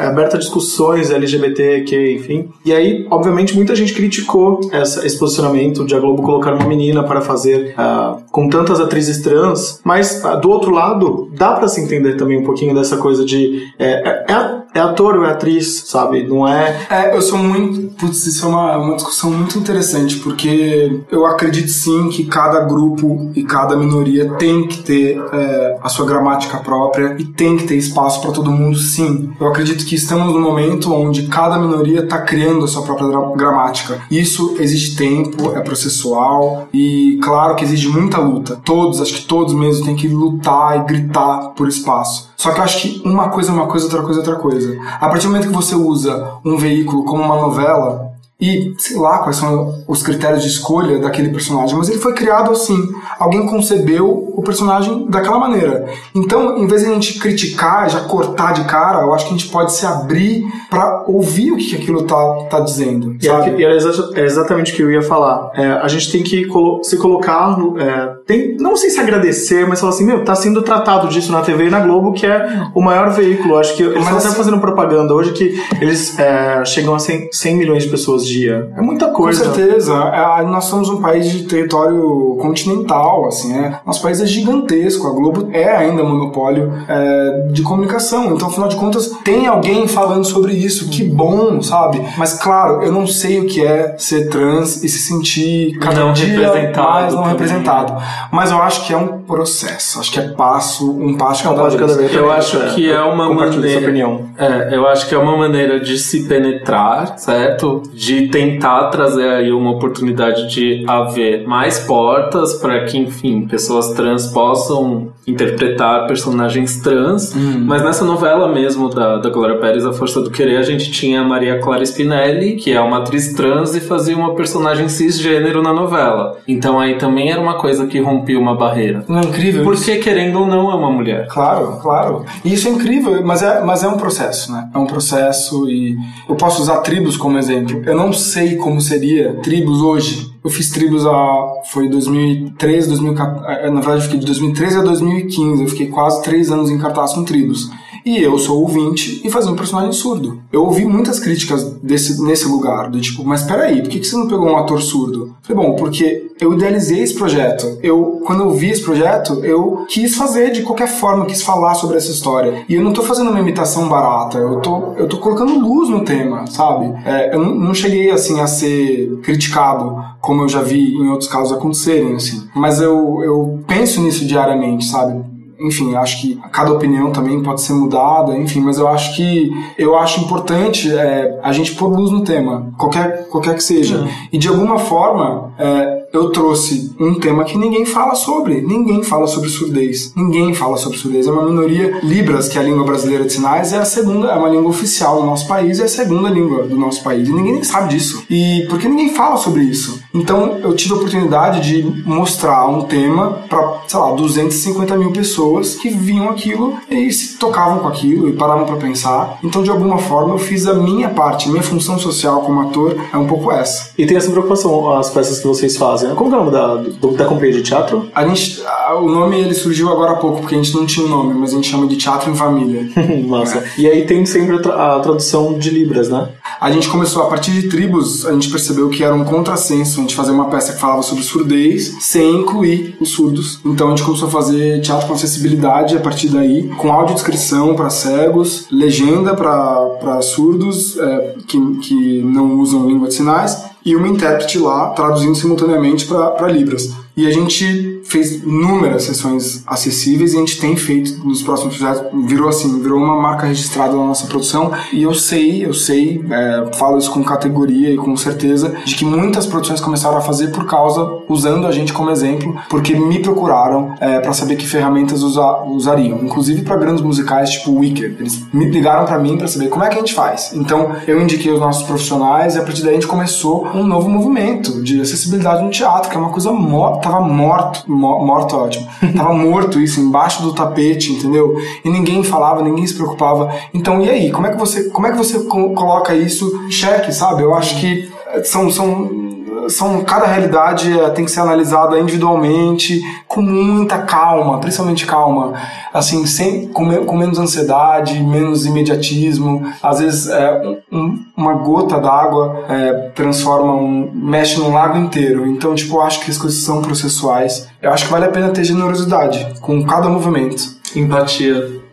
aberta a discussões LGBTQ, enfim. E aí, obviamente, muita gente criticou essa, esse posicionamento de a Globo colocar uma menina para fazer ah, com tantas atrizes trans, mas ah, do outro lado, dá para se entender também um pouquinho dessa coisa de é, é, é- é ator ou é atriz, sabe? Não é. É, eu sou muito. Putz, isso é uma, uma discussão muito interessante, porque eu acredito sim que cada grupo e cada minoria tem que ter é, a sua gramática própria e tem que ter espaço para todo mundo, sim. Eu acredito que estamos num momento onde cada minoria está criando a sua própria gra- gramática. Isso exige tempo, é processual e, claro, que exige muita luta. Todos, acho que todos mesmo, têm que lutar e gritar por espaço. Só que eu acho que uma coisa é uma coisa, outra coisa é outra coisa. A partir do momento que você usa um veículo como uma novela, e sei lá quais são os critérios de escolha daquele personagem, mas ele foi criado assim. Alguém concebeu o personagem daquela maneira. Então, em vez de a gente criticar, já cortar de cara, eu acho que a gente pode se abrir para ouvir o que aquilo tá, tá dizendo. Sabe? é, e é exa- é exatamente o que eu ia falar. É, a gente tem que colo- se colocar, no- é, tem, não sei se agradecer, mas falar assim, meu, tá sendo tratado disso na TV e na Globo, que é o maior veículo. Acho que eles Mas estão até assim- fazendo propaganda hoje que eles é, chegam a 100, 100 milhões de pessoas dia. É muita Com coisa. certeza. É, nós somos um país de território continental, assim, é. Nosso país é gigantesco. A Globo é ainda monopólio é, de comunicação. Então, afinal de contas, tem alguém falando sobre isso. Que bom, sabe? Mas, claro, eu não sei o que é ser trans e se sentir cada Não dia representado mais não também. representado. Mas eu acho que é um processo. Acho que é passo, um passo Não, cada vez. cada vez. Eu acho que é uma maneira. sua opinião. É, eu acho que é uma maneira de se penetrar, certo? De tentar trazer aí uma oportunidade de haver mais portas para que, enfim, pessoas trans possam interpretar personagens trans. Mas nessa novela mesmo da, da Glória Pérez, A Força do Querer, a gente tinha a Maria Clara Spinelli, que é uma atriz trans e fazia uma personagem cisgênero na novela. Então aí também era uma coisa que rompia uma barreira. Não é incrível isso? Porque, querendo ou não, é uma mulher. Claro, claro. E isso é incrível, mas é, mas é um processo, né? É um processo e eu posso usar tribos como exemplo. Eu não sei como seria tribos hoje. Eu fiz tribos a foi 2013, 2014, eh, na verdade eu fiquei de 2013 a 2015. Eu fiquei quase três anos em cartaz com tribos. E eu sou ouvinte e fazia um personagem surdo. Eu ouvi muitas críticas desse, nesse lugar, do tipo, mas peraí, por que que você não pegou um ator surdo? Falei, bom, porque eu idealizei esse projeto. Eu, quando eu vi esse projeto, eu quis fazer de qualquer forma, quis falar sobre essa história. E eu não tô fazendo uma imitação barata, eu tô, eu tô colocando luz no tema, sabe? É, eu não, não cheguei, assim, a ser criticado, como eu já vi em outros casos acontecerem, assim. Mas eu, eu penso nisso diariamente, sabe? Enfim, acho que cada opinião também pode ser mudada, enfim, mas eu acho que eu acho importante é, a gente pôr luz no tema, qualquer, qualquer que seja. E de alguma forma, é, eu trouxe um tema que ninguém fala sobre. Ninguém fala sobre surdez. Ninguém fala sobre surdez. É uma minoria. Libras, que é a língua brasileira de sinais, é a segunda, é uma língua oficial do nosso país, é a segunda língua do nosso país. E ninguém nem sabe disso. E porque ninguém fala sobre isso. Então eu tive a oportunidade de mostrar um tema para, sei lá, 250 mil pessoas que viam aquilo e se tocavam com aquilo e paravam para pensar. Então, de alguma forma, eu fiz a minha parte, minha função social como ator é um pouco essa. E tem essa preocupação, as peças que vocês fazem. Né? Como que é o nome da, do- da companhia de teatro? A gente, a- o nome ele surgiu agora há pouco porque a gente não tinha um nome, mas a gente chama de teatro em família. <laughs> Massa. E aí tem sempre a, tra- a tradução de Libras, né? A gente começou a partir de tribos, a gente percebeu que era um contrassenso a gente fazer uma peça que falava sobre surdez sem incluir os surdos. Então a gente começou a fazer teatro com acessibilidade a partir daí, com audiodescrição para cegos, legenda para surdos é, que, que não usam língua de sinais e uma intérprete lá traduzindo simultaneamente para Libras. E a gente fez inúmeras sessões acessíveis e a gente tem feito nos próximos projetos. Virou assim, virou uma marca registrada na nossa produção. E eu sei, eu sei, é, falo isso com categoria e com certeza, de que muitas produções começaram a fazer por causa, usando a gente como exemplo, porque me procuraram é, para saber que ferramentas usa- usariam. Inclusive para grandes musicais tipo Wicked. Eles me ligaram para mim para saber como é que a gente faz. Então eu indiquei os nossos profissionais e a partir daí a gente começou um novo movimento de acessibilidade no teatro, que é uma coisa morta, tava morto, mo- morto é ótimo, <laughs> tava morto isso embaixo do tapete, entendeu? E ninguém falava, ninguém se preocupava. Então e aí, como é que você, como é que você co- coloca isso em xeque, sabe? Eu acho que são são são cada realidade eh, tem que ser analisada individualmente com muita calma, principalmente calma, assim, sem com, com menos ansiedade, menos imediatismo. Às vezes é, um- uma gota d'água é, transforma um mexe num lago inteiro. Então, tipo, eu acho que as coisas são processuais. Eu acho que vale a pena ter generosidade com cada movimento. Empatia.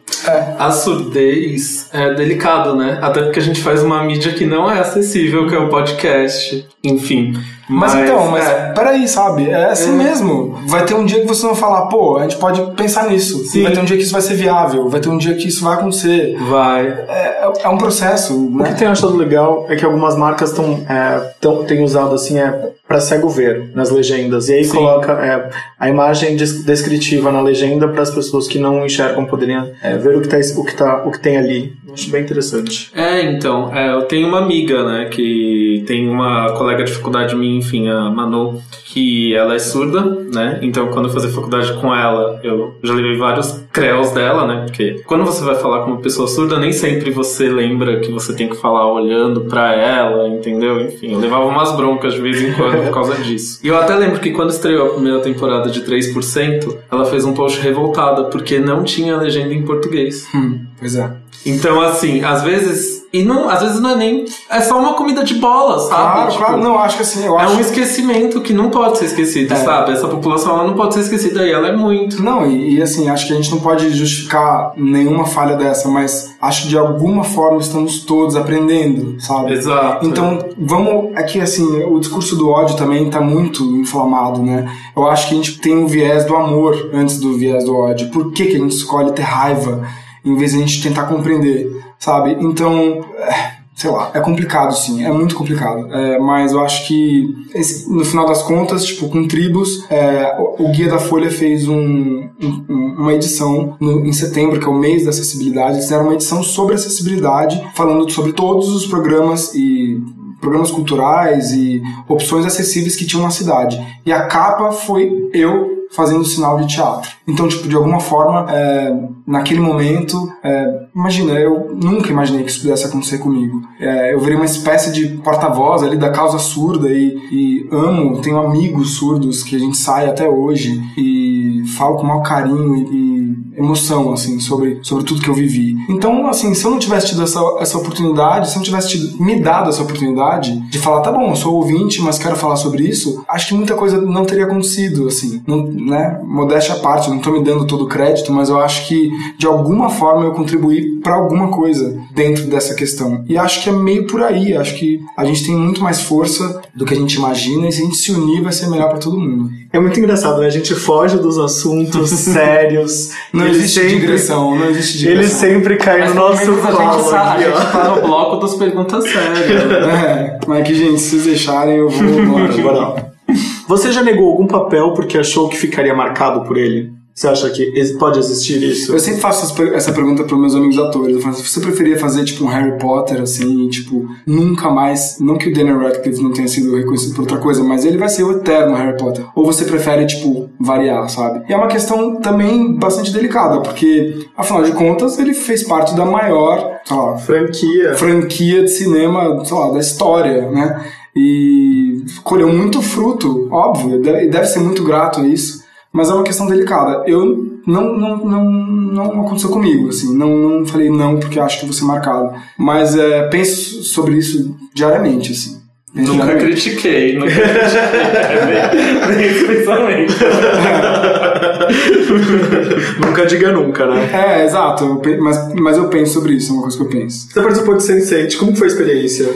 A surdez é delicado, né? Até porque a gente faz uma mídia que não é acessível, que é o podcast. Enfim. Mas, Mas, então, mas é. peraí, sabe? É assim mesmo. Vai ter um dia que você vai falar, pô, a gente pode pensar nisso. Sim. Vai ter um dia que isso vai ser viável. Vai ter um dia que isso vai acontecer. Vai. É, é- é um processo, O que né? eu tenho achado legal é que algumas marcas estão é, tão- têm usado assim é para cego ver nas legendas e aí coloca é, a imagem des- descritiva na legenda para as pessoas que não enxergam poderem é, ver o que tá o que tá o que tem ali. Acho bem interessante. É, então, é, eu tenho uma amiga, né, que tem uma colega de faculdade minha, enfim, a Manu, que ela é surda, né, então quando eu fazia faculdade com ela, eu já levei vários creos dela, né, porque quando você vai falar com uma pessoa surda, nem sempre você lembra que você tem que falar olhando pra ela, entendeu? Enfim, eu levava umas broncas de vez em quando por causa disso. E eu até lembro que quando estreou a primeira temporada de 3%, ela fez um post revoltada, porque não tinha legenda em português. Hum, pois é. Então, assim, às vezes. E não, às vezes não é nem. É só uma comida de bola, sabe? Claro, Tipo, claro. Não, acho que assim, É acho... um esquecimento que não pode ser esquecido, É. sabe? Essa população ela não pode ser esquecida e ela é muito. Não, e, e, assim, acho que a gente não pode justificar nenhuma falha dessa, mas acho que de alguma forma estamos todos aprendendo, sabe? Exato. Então, vamos. É que assim, o discurso do ódio também tá muito inflamado, né? Eu acho que a gente tem o viés do amor antes do viés do ódio. Por que, que a gente escolhe ter raiva em vez de a gente tentar compreender, sabe? Então. é, Sei lá, é complicado sim, é muito complicado. É, mas eu acho que no final das contas, tipo, com tribos, é, o, o Guia da Folha fez um- um- uma edição no- em setembro, que é o mês da acessibilidade. Eles fizeram uma edição sobre acessibilidade, falando sobre todos os programas e programas culturais e opções acessíveis que tinham na cidade. E a capa foi eu fazendo sinal de teatro. Então, tipo, de alguma forma, é, naquele momento, é, imagina, eu nunca imaginei que isso pudesse acontecer comigo. É, eu virei uma espécie de porta-voz ali da causa surda e, e amo, tenho amigos surdos que a gente sai até hoje e falo com o maior carinho e, emoção, assim, sobre, sobre tudo que eu vivi. Então, assim, se eu não tivesse tido essa, essa oportunidade, se eu não tivesse tido, me dado essa oportunidade de falar, tá bom, eu sou ouvinte, mas quero falar sobre isso, acho que muita coisa não teria acontecido, assim, não, né? Modéstia à parte, não tô me dando todo o crédito, mas eu acho que, de alguma forma, eu contribuí para alguma coisa dentro dessa questão. E acho que é meio por aí, acho que a gente tem muito mais força do que a gente imagina, e se a gente se unir, vai ser melhor para todo mundo. É muito engraçado, né? A gente foge dos assuntos <laughs> sérios. Não existe sempre- digressão, não existe digressão. Ele sempre cai Mas no nosso menos a colo gente, a gente tá no bloco das perguntas sérias. É, <laughs> mas que, gente, se vocês deixarem, eu vou embora. Você já negou algum papel porque achou que ficaria marcado por ele? Você acha que pode existir isso? Eu sempre faço essa per- essa pergunta para meus amigos atores. Eu falo assim, você preferia fazer tipo um Harry Potter, assim, tipo, nunca mais. Não que o Daniel Radcliffe não tenha sido reconhecido por outra coisa, mas ele vai ser o eterno Harry Potter. Ou você prefere, tipo, variar, sabe? E é uma questão também bastante delicada, porque, afinal de contas, ele fez parte da maior, sei lá, Franquia. franquia de cinema, sei lá, da história, né? E colheu muito fruto, óbvio, e deve ser muito grato a isso, mas é uma questão delicada. Eu não, não, não, não aconteceu comigo, assim, não, não falei não porque acho que vou ser marcado, mas é, penso sobre isso diariamente, assim. Nunca diariamente. critiquei, nunca critiquei. <laughs> esse pensamento. <laughs> Nunca diga nunca, né? É, exato, mas, mas eu penso sobre isso, é uma coisa que eu penso. Você participou de Sense8, como foi a experiência?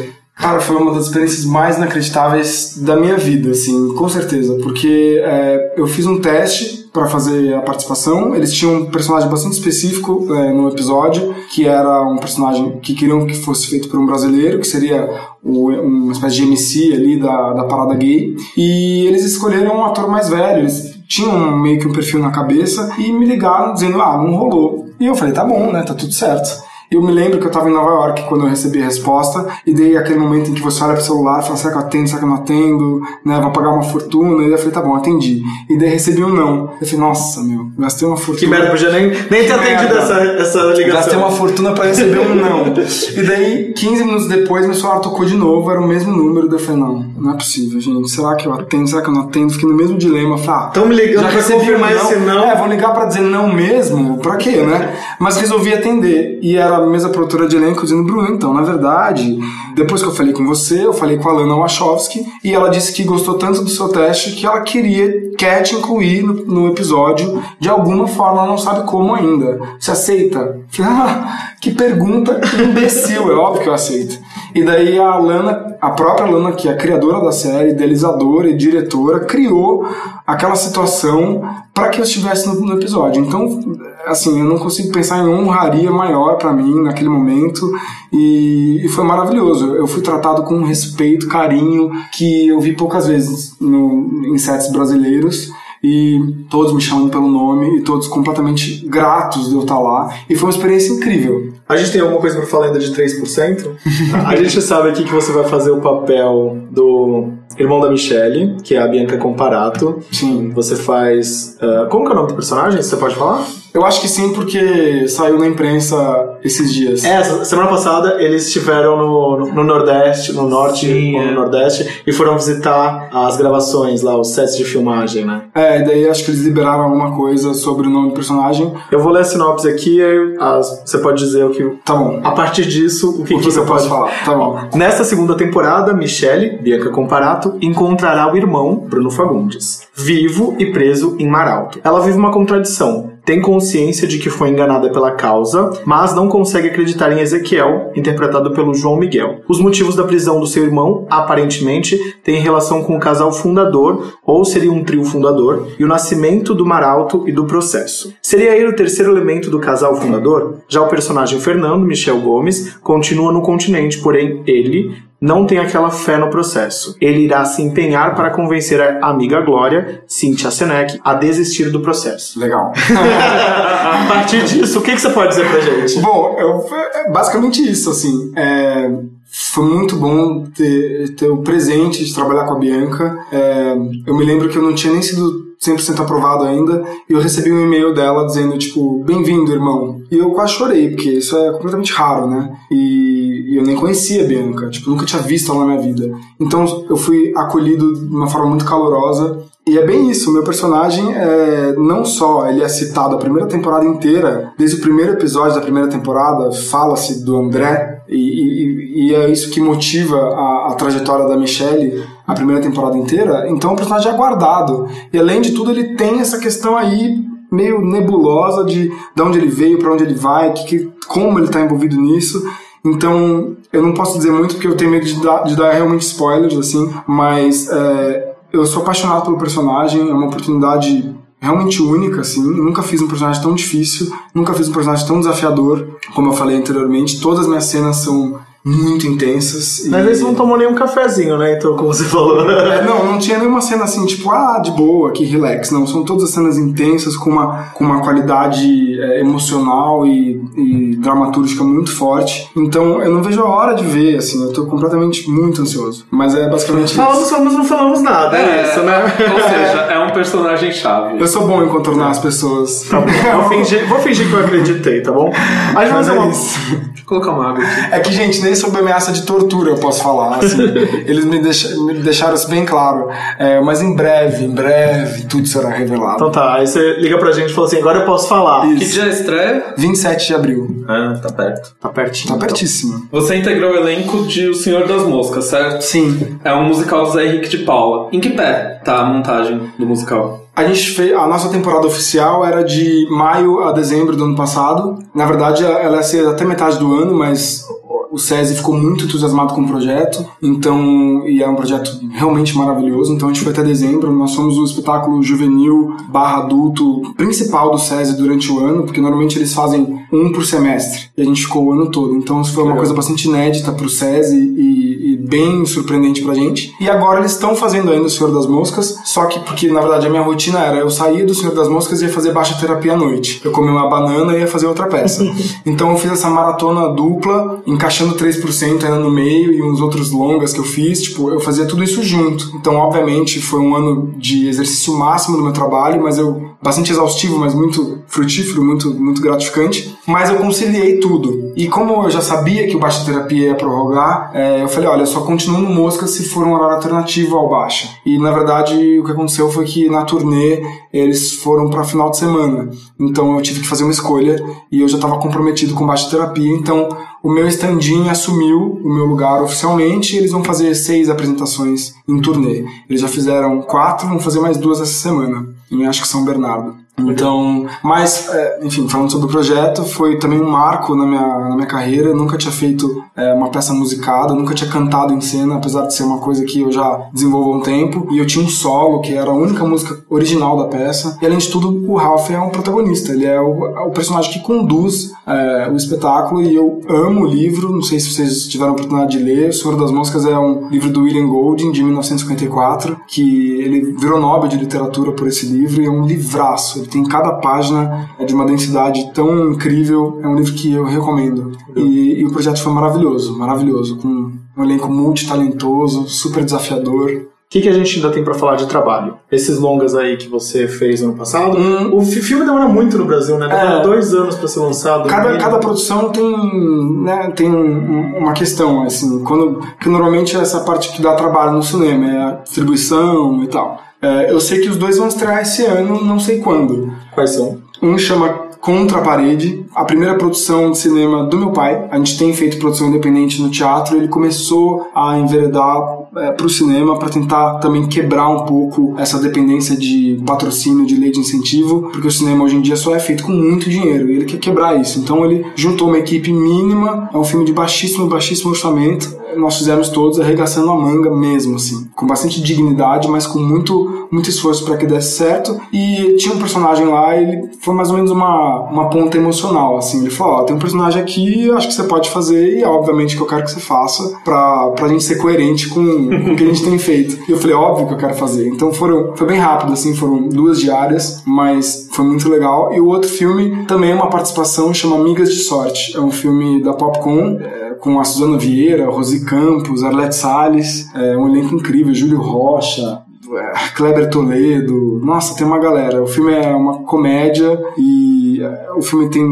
Cara, foi uma das experiências mais inacreditáveis da minha vida, assim, com certeza. Porque é, eu fiz um teste para fazer a participação. Eles tinham um personagem bastante específico é, no episódio, que era um personagem que queriam que fosse feito por um brasileiro, que seria o- uma espécie de MC ali da, da parada gay. E eles escolheram um ator mais velho. Eles tinham meio que um perfil na cabeça e me ligaram dizendo, ah, não rolou. E eu falei, tá bom, né, tá tudo certo. Eu me lembro que eu tava em Nova York quando eu recebi a resposta, e daí aquele momento em que você olha pro celular e fala, será que eu atendo, será que eu não atendo, né, vou pagar uma fortuna, e daí eu falei, tá bom, atendi. E daí recebi um não. Eu falei, nossa, meu, gastei uma fortuna. Que merda, podia nem, nem ter atendido essa, essa ligação. Gastei uma fortuna pra receber um não. <laughs> E daí, 15 minutos depois, meu celular tocou de novo, era o mesmo número. Daí eu falei, não, não é possível, gente. Será que eu atendo? Será que eu não atendo? Fiquei no mesmo dilema. Falei, ah, Tão me ligando pra confirmar um esse não. É, vou ligar pra dizer não mesmo? Pra quê, né? <laughs> Mas resolvi atender. E era mesa produtora de elenco dizendo, Bruno, então, na verdade, depois que eu falei com você, eu falei com a Lana Wachowski e ela disse que gostou tanto do seu teste que ela queria, quer te incluir no, no episódio de alguma forma, ela não sabe como ainda. Você aceita? <laughs> Falei, ah, que pergunta imbecil, é óbvio que eu aceito. E daí a Lana, a própria Lana, que é a criadora da série, idealizadora e diretora, criou aquela situação para que eu estivesse no, no episódio. Então, assim, eu não consigo pensar em honraria maior para mim naquele momento e, e foi maravilhoso. Eu fui tratado com um respeito, carinho que eu vi poucas vezes no, em sets brasileiros e todos me chamam pelo nome e todos completamente gratos de eu estar lá e foi uma experiência incrível. A gente tem alguma coisa pra falar ainda de 3%? <laughs> a gente sabe aqui que você vai fazer o papel do irmão da Michelle, que é a Bianca Comparato. Sim. Você faz. ah, como que é o nome do personagem? Você pode falar? Eu acho que sim, porque saiu na imprensa esses dias. É, semana passada eles estiveram no, no, no Nordeste, no Norte Sim, ou no é. Nordeste, e foram visitar as gravações lá, os sets de filmagem, né? É, e daí acho que eles liberaram alguma coisa sobre o nome do personagem. Eu vou ler a sinopse aqui e as- você pode dizer o que. Tá bom. A partir disso, o que, O que que você pode falar? Tá bom. Nesta segunda temporada, Michelle, Bianca Comparato, encontrará o irmão, Bruno Fagundes, vivo e preso em Maralto. Ela vive uma contradição. Tem consciência de que foi enganada pela causa, mas não consegue acreditar em Ezequiel, interpretado pelo João Miguel. Os motivos da prisão do seu irmão, aparentemente, têm relação com o casal fundador, ou seria um trio fundador, e o nascimento do Maralto e do processo. Seria ele o terceiro elemento do casal fundador? Já o personagem Fernando Michel Gomes continua no continente, porém ele não tem aquela fé no processo. Ele irá se empenhar para convencer a amiga Glória, Cynthia Senek, a desistir do processo. Legal. <laughs> a partir disso, o que, que você pode dizer pra gente? Bom, eu, é basicamente isso, assim. É, foi muito bom ter, ter o presente de trabalhar com a Bianca. É, eu me lembro que eu não tinha nem sido 100% aprovado ainda, e eu recebi um e-mail dela dizendo, tipo, bem-vindo, irmão. E eu quase chorei, porque isso é completamente raro, né? E, eu nem conhecia a Bianca, tipo, nunca tinha visto ela na minha vida. Então eu fui acolhido de uma forma muito calorosa. E é bem isso, meu personagem é não só ele é citado a primeira temporada inteira, desde o primeiro episódio da primeira temporada, fala-se do André, e, e- e é isso que motiva a, a trajetória da Michelle a primeira temporada inteira. Então o personagem é guardado. E além de tudo, ele tem essa questão aí meio nebulosa de, de onde ele veio, para onde ele vai, que, que- como ele está envolvido nisso. Então, eu não posso dizer muito porque eu tenho medo de dar, de dar realmente spoilers, assim, mas é, eu sou apaixonado pelo personagem, é uma oportunidade realmente única, assim. Eu nunca fiz um personagem tão difícil, nunca fiz um personagem tão desafiador, como eu falei anteriormente. Todas as minhas cenas são muito intensas. Mas eles não tomou nenhum cafezinho, né? Então, como você falou. É, não, não tinha nenhuma cena assim, tipo, ah, de boa, que relax. Não, são todas as cenas intensas, com uma, com uma qualidade é, emocional e, e dramatúrgica muito forte. Então, eu não vejo a hora de ver, assim, eu tô completamente muito ansioso. Mas é basicamente isso. Falamos, mas não falamos nada, é, isso, né? Ou seja, <laughs> é um personagem chave. Eu sou bom em contornar as pessoas. Tá bom, vou fingir, vou fingir que eu acreditei, tá bom? Vai Mas fazer é uma... isso. Deixa eu colocar uma água aqui. É que, gente, nem sob ameaça de tortura eu posso falar, assim. <laughs> Eles me, deixa- me deixaram isso bem claro. É, mas em breve, em breve, tudo será revelado. Então tá, aí você liga pra gente e fala assim, agora eu posso falar. Que dia estreia? 27 de abril. Ah, tá perto. Tá pertinho. Tá então. pertíssimo. Você integrou o elenco de O Senhor das Moscas, certo? Sim. É um musical do Zé Henrique de Paula. Em que pé tá a montagem do musical? A gente fez a nossa temporada oficial era de maio a dezembro do ano passado. Na verdade, ela ia ser até metade do ano, mas o SESI ficou muito entusiasmado com o projeto. Então, e é um projeto realmente maravilhoso. Então a gente foi até dezembro. Nós somos o espetáculo juvenil barra adulto principal do SESI durante o ano, porque normalmente eles fazem um por semestre. E a gente ficou o ano todo. Então isso foi uma coisa bastante inédita pro SESI e, e bem surpreendente pra gente. E agora eles estão fazendo ainda o Senhor das Moscas, só que porque na verdade a minha rotina era eu saía do Senhor das Moscas e ia fazer baixa terapia à noite. Eu comia uma banana e ia fazer outra peça. <laughs> então eu fiz essa maratona dupla, encaixando achando 3% ainda no meio e uns outros longas que eu fiz, tipo, eu fazia tudo isso junto. Então, obviamente, foi um ano de exercício máximo do meu trabalho, mas eu bastante exaustivo, mas muito frutífero, muito muito gratificante. Mas eu conciliei tudo. E como eu já sabia que o Baixa Terapia ia prorrogar, é, eu falei, olha, eu só continuo no Mosca se for um horário alternativo ao Baixa. E na verdade, o que aconteceu foi que na turnê eles foram para final de semana. Então eu tive que fazer uma escolha e eu já estava comprometido com Baixa Terapia, então o meu stand-in assumiu o meu lugar oficialmente e eles vão fazer seis apresentações em turnê. Eles já fizeram quatro, vão fazer mais duas essa semana, em acho que São Bernardo. Então, mas, é, enfim, falando sobre o projeto, foi também um marco na minha, na minha carreira. Eu nunca tinha feito é, uma peça musicada, nunca tinha cantado em cena, apesar de ser uma coisa que eu já desenvolvo há um tempo. E eu tinha um solo, que era a única música original da peça. E além de tudo, o Ralph é um protagonista, ele é o, é o personagem que conduz é, o espetáculo. E eu amo o livro, não sei se vocês tiveram a oportunidade de ler. O Senhor das Moscas é um livro do William Golding, de 1954, que ele virou Nobel de Literatura por esse livro e é um livraço. Tem cada página é de uma densidade tão incrível. É um livro que eu recomendo. E, e o projeto foi maravilhoso, maravilhoso, com um elenco multitalentoso, super desafiador. O que, que a gente ainda tem pra falar de trabalho? Esses longas aí que você fez ano passado. Hum. O fi- filme demora muito no Brasil, né? Demora É. dois anos pra ser lançado. Cada, cada produção tem, né, tem um- uma questão, assim, quando, que normalmente é essa parte que dá trabalho no cinema, é a distribuição e tal. É, eu sei que os dois vão estrear esse ano, não sei quando. Quais são? Um chama Contra a Parede, a primeira produção de cinema do meu pai. A gente tem feito produção independente no teatro. Ele começou a enveredar é, para o cinema para tentar também quebrar um pouco essa dependência de patrocínio, de lei de incentivo, porque o cinema hoje em dia só é feito com muito dinheiro e ele quer quebrar isso. Então ele juntou uma equipe mínima, é um filme de baixíssimo, baixíssimo orçamento. Nós fizemos todos arregaçando a manga mesmo, assim, com bastante dignidade, mas com muito, muito esforço para que desse certo. E tinha um personagem lá, ele foi mais ou menos uma, uma ponta emocional, assim. Ele falou: Ó, tem um personagem aqui, acho que você pode fazer, e obviamente que eu quero que você faça, pra, pra gente ser coerente com, com o que a gente tem feito. E eu falei: óbvio que eu quero fazer. Então foram, foi bem rápido, assim, foram duas diárias, mas foi muito legal. E o outro filme também é uma participação, chama Amigas de Sorte. É um filme da Popcorn. Com a Suzana Vieira, Rosi Campos, Arlete Salles, é um elenco incrível, Júlio Rocha, é, Kleber Toledo, nossa, tem uma galera. O filme é uma comédia e é, o filme tem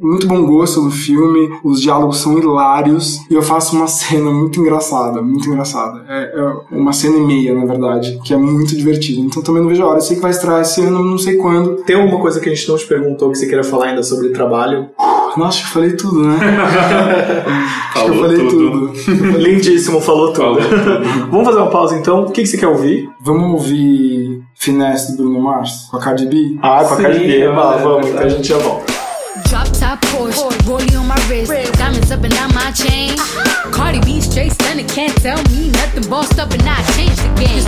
muito bom gosto no filme, os diálogos são hilários e eu faço uma cena muito engraçada, muito engraçada. É, é uma cena e meia, na verdade, que é muito divertida. Então também não vejo a hora. Eu sei que vai estrear esse ano, não sei quando. Tem alguma coisa que a gente não te perguntou que você queira falar ainda sobre trabalho? Nossa, acho que falei tudo, né? <laughs> acho que eu Falou falei tudo. tudo. <laughs> Lindíssimo, falou tudo. <laughs> Vamos fazer uma pausa então. O que, que você quer ouvir? Vamos ouvir Finesse do Bruno Mars com a Cardi B? Ah, com a Sim, Cardi B. é verdade. vamos, então a gente já volta. Top Porsche, rollie on my wrist, diamonds up and down my chain. Cardi B straight stunning, can't tell me nothing. Bossed up and I changed the game.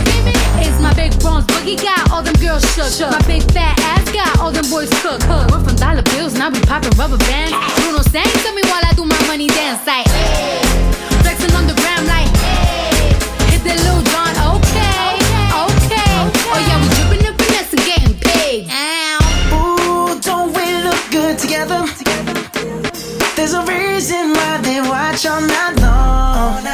It's my big bronze boogie got all them girls shook. My big fat ass got all them boys cook. We're from dollar bills, now we popping rubber bands. Bruno sang to me while I do my money dance like. Flexing on the gram like. All night long.